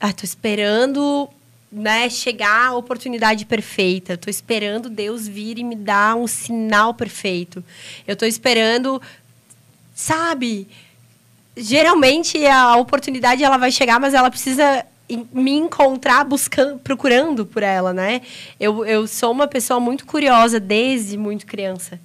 ah, tô esperando, né, chegar a oportunidade perfeita, tô esperando Deus vir e me dar um sinal perfeito. Eu tô esperando, sabe? Geralmente a oportunidade ela vai chegar, mas ela precisa me encontrar buscando, procurando por ela, né? Eu, eu sou uma pessoa muito curiosa desde muito criança.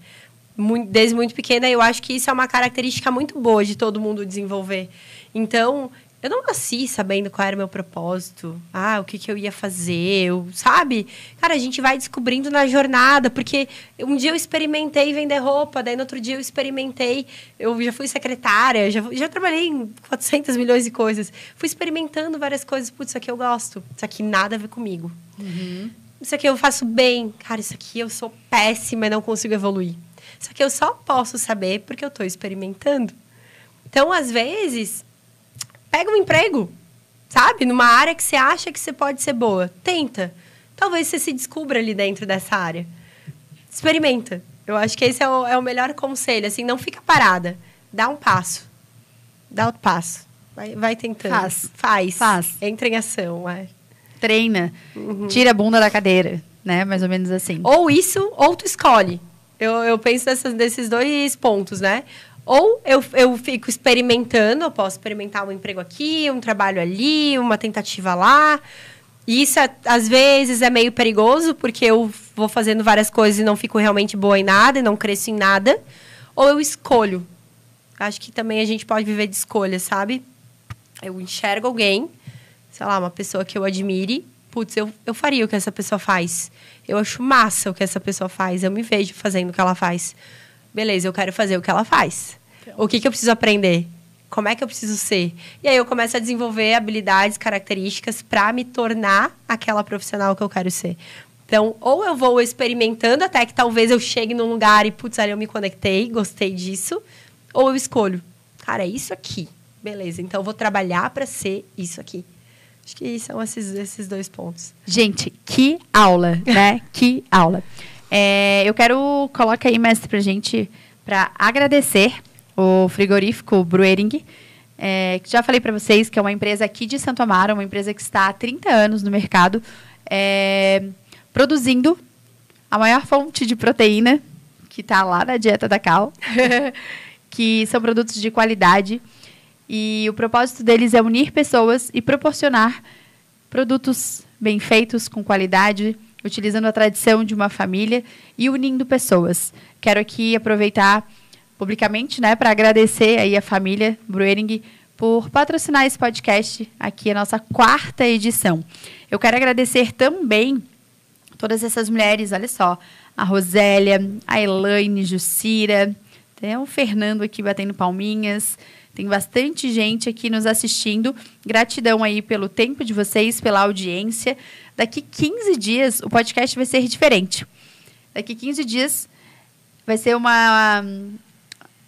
Desde muito pequena, eu acho que isso é uma característica muito boa de todo mundo desenvolver. Então, eu não nasci sabendo qual era o meu propósito, ah, o que, que eu ia fazer, eu, sabe? Cara, a gente vai descobrindo na jornada, porque um dia eu experimentei vender roupa, daí no outro dia eu experimentei, eu já fui secretária, já, já trabalhei em 400 milhões de coisas, fui experimentando várias coisas, putz, isso aqui eu gosto, isso aqui nada a ver comigo. Isso aqui eu faço bem, cara, isso aqui eu sou péssima e não consigo evoluir. Isso aqui eu só posso saber porque eu estou experimentando. Então, às vezes, pega um emprego, sabe? Numa área que você acha que você pode ser boa. Tenta. Talvez você se descubra ali dentro dessa área. Experimenta. Eu acho que esse é o, é o melhor conselho. Assim, não fica parada. Dá um passo. Dá outro passo. Vai, vai tentando. Faz. Faz. Faz. Entra em ação. É. Treina, Uhum. tira a bunda da cadeira, né? Mais ou menos assim. Ou isso, ou tu escolhe. Eu, eu penso nessas, nesses dois pontos, né? Ou eu, eu fico experimentando, eu posso experimentar um emprego aqui, um trabalho ali, uma tentativa lá. E isso, é- às vezes, é meio perigoso, porque eu vou fazendo várias coisas e não fico realmente boa em nada, e não cresço em nada. Ou eu escolho. Acho que também a gente pode viver de escolha, sabe? Eu enxergo alguém, sei lá, uma pessoa que eu admire, putz, eu, eu faria o que essa pessoa faz. Eu acho massa o que essa pessoa faz, eu me vejo fazendo o que ela faz. Beleza, eu quero fazer o que ela faz. O que, que eu preciso aprender? Como é que eu preciso ser? E aí eu começo a desenvolver habilidades, características para me tornar aquela profissional que eu quero ser. Então, ou eu vou experimentando até que talvez eu chegue num lugar e, putz, ali eu me conectei, gostei disso, ou eu escolho, cara, é isso aqui. Beleza, então eu vou trabalhar para ser isso aqui. Acho que são esses, esses dois pontos. Gente, que aula, né? [laughs] que aula. É, eu quero, coloca aí, mestre, pra gente, para agradecer o frigorífico Bruering, é, que já falei para vocês que é uma empresa aqui de Santo Amaro, uma empresa que está há 30 anos no mercado, é, produzindo a maior fonte de proteína que está lá na dieta da Cal, [laughs] que são produtos de qualidade. E o propósito deles é unir pessoas e proporcionar produtos bem feitos, com qualidade, utilizando a tradição de uma família e unindo pessoas. Quero aqui aproveitar publicamente, né, para agradecer aí a família Bruering por patrocinar esse podcast, aqui a nossa quarta edição. Eu quero agradecer também todas essas mulheres, olha só, a Rosélia, a Elaine, Jucira, tem o Fernando aqui batendo palminhas, tem bastante gente aqui nos assistindo. Gratidão aí pelo tempo de vocês, pela audiência. Daqui 15 dias o podcast vai ser diferente. Daqui 15 dias vai ser uma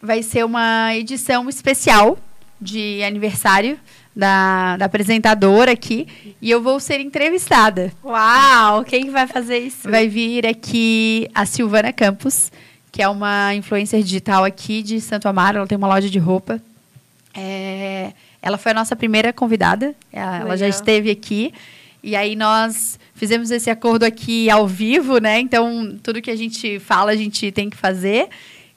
vai ser uma edição especial de aniversário da, da apresentadora aqui e eu vou ser entrevistada. Uau! Quem que vai fazer isso? Vai vir aqui a Silvana Campos, que é uma influencer digital aqui de Santo Amaro. Ela tem uma loja de roupa. É, ela foi a nossa primeira convidada. Ela, ela já esteve aqui. E aí nós fizemos esse acordo aqui ao vivo, né? Então, tudo que a gente fala, a gente tem que fazer.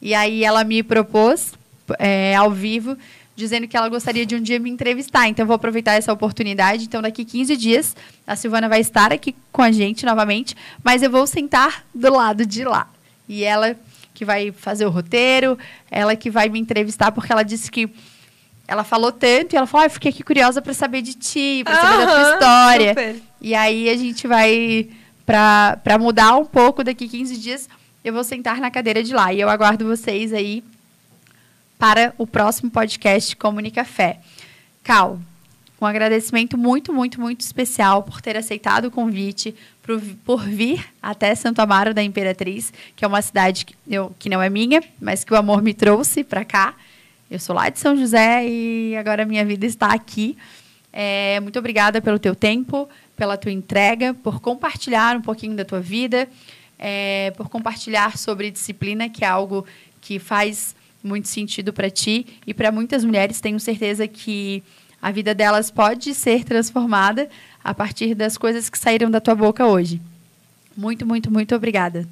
E aí ela me propôs, é, ao vivo, dizendo que ela gostaria de um dia me entrevistar. Então, eu vou aproveitar essa oportunidade. Então, daqui 15 dias, a Silvana vai estar aqui com a gente novamente, mas eu vou sentar do lado de lá. E ela que vai fazer o roteiro, ela que vai me entrevistar, porque ela disse que ela falou tanto e ela falou: ah, eu fiquei aqui curiosa para saber de ti, para saber da tua história. super. E aí a gente vai, para mudar um pouco daqui 15 dias, eu vou sentar na cadeira de lá. E eu aguardo vocês aí para o próximo podcast Comunica Fé. Cal, Um agradecimento muito, muito, muito especial por ter aceitado o convite, por, vir até Santo Amaro da Imperatriz, que é uma cidade que, eu, que não é minha, mas que o amor me trouxe para cá. Eu sou lá de São José e agora minha vida está aqui. É, muito obrigada pelo teu tempo, pela tua entrega, por compartilhar um pouquinho da tua vida, é, por compartilhar sobre disciplina, que é algo que faz muito sentido para ti e para muitas mulheres. Tenho certeza que a vida delas pode ser transformada a partir das coisas que saíram da tua boca hoje. Muito, muito, muito obrigada.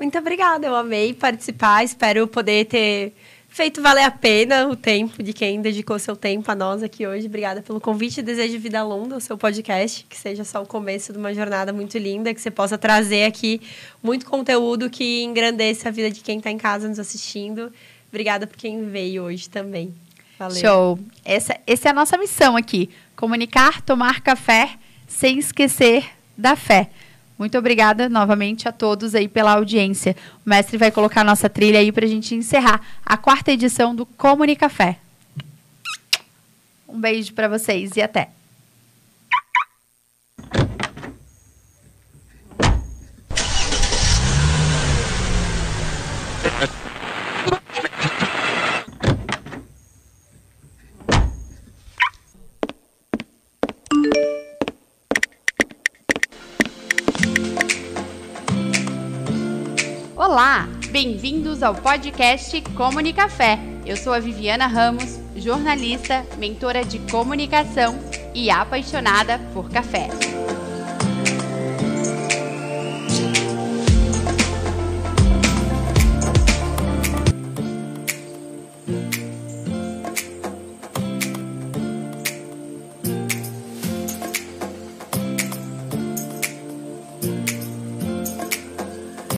Muito obrigada, eu amei participar. Espero poder ter feito valer a pena o tempo de quem dedicou seu tempo a nós aqui hoje. Obrigada pelo convite. Desejo vida longa ao seu podcast, que seja só o começo de uma jornada muito linda, que você possa trazer aqui muito conteúdo que engrandeça a vida de quem está em casa nos assistindo. Obrigada por quem veio hoje também. Valeu. Show. Essa, essa é a nossa missão aqui: comunicar, tomar café sem esquecer da fé. Muito obrigada novamente a todos aí pela audiência. O mestre vai colocar a nossa trilha aí para a gente encerrar a quarta edição do Comunicafé. Um beijo para vocês e até. Bem-vindos ao podcast Comunicafé. Eu sou a Viviana Ramos, jornalista, mentora de comunicação e apaixonada por café.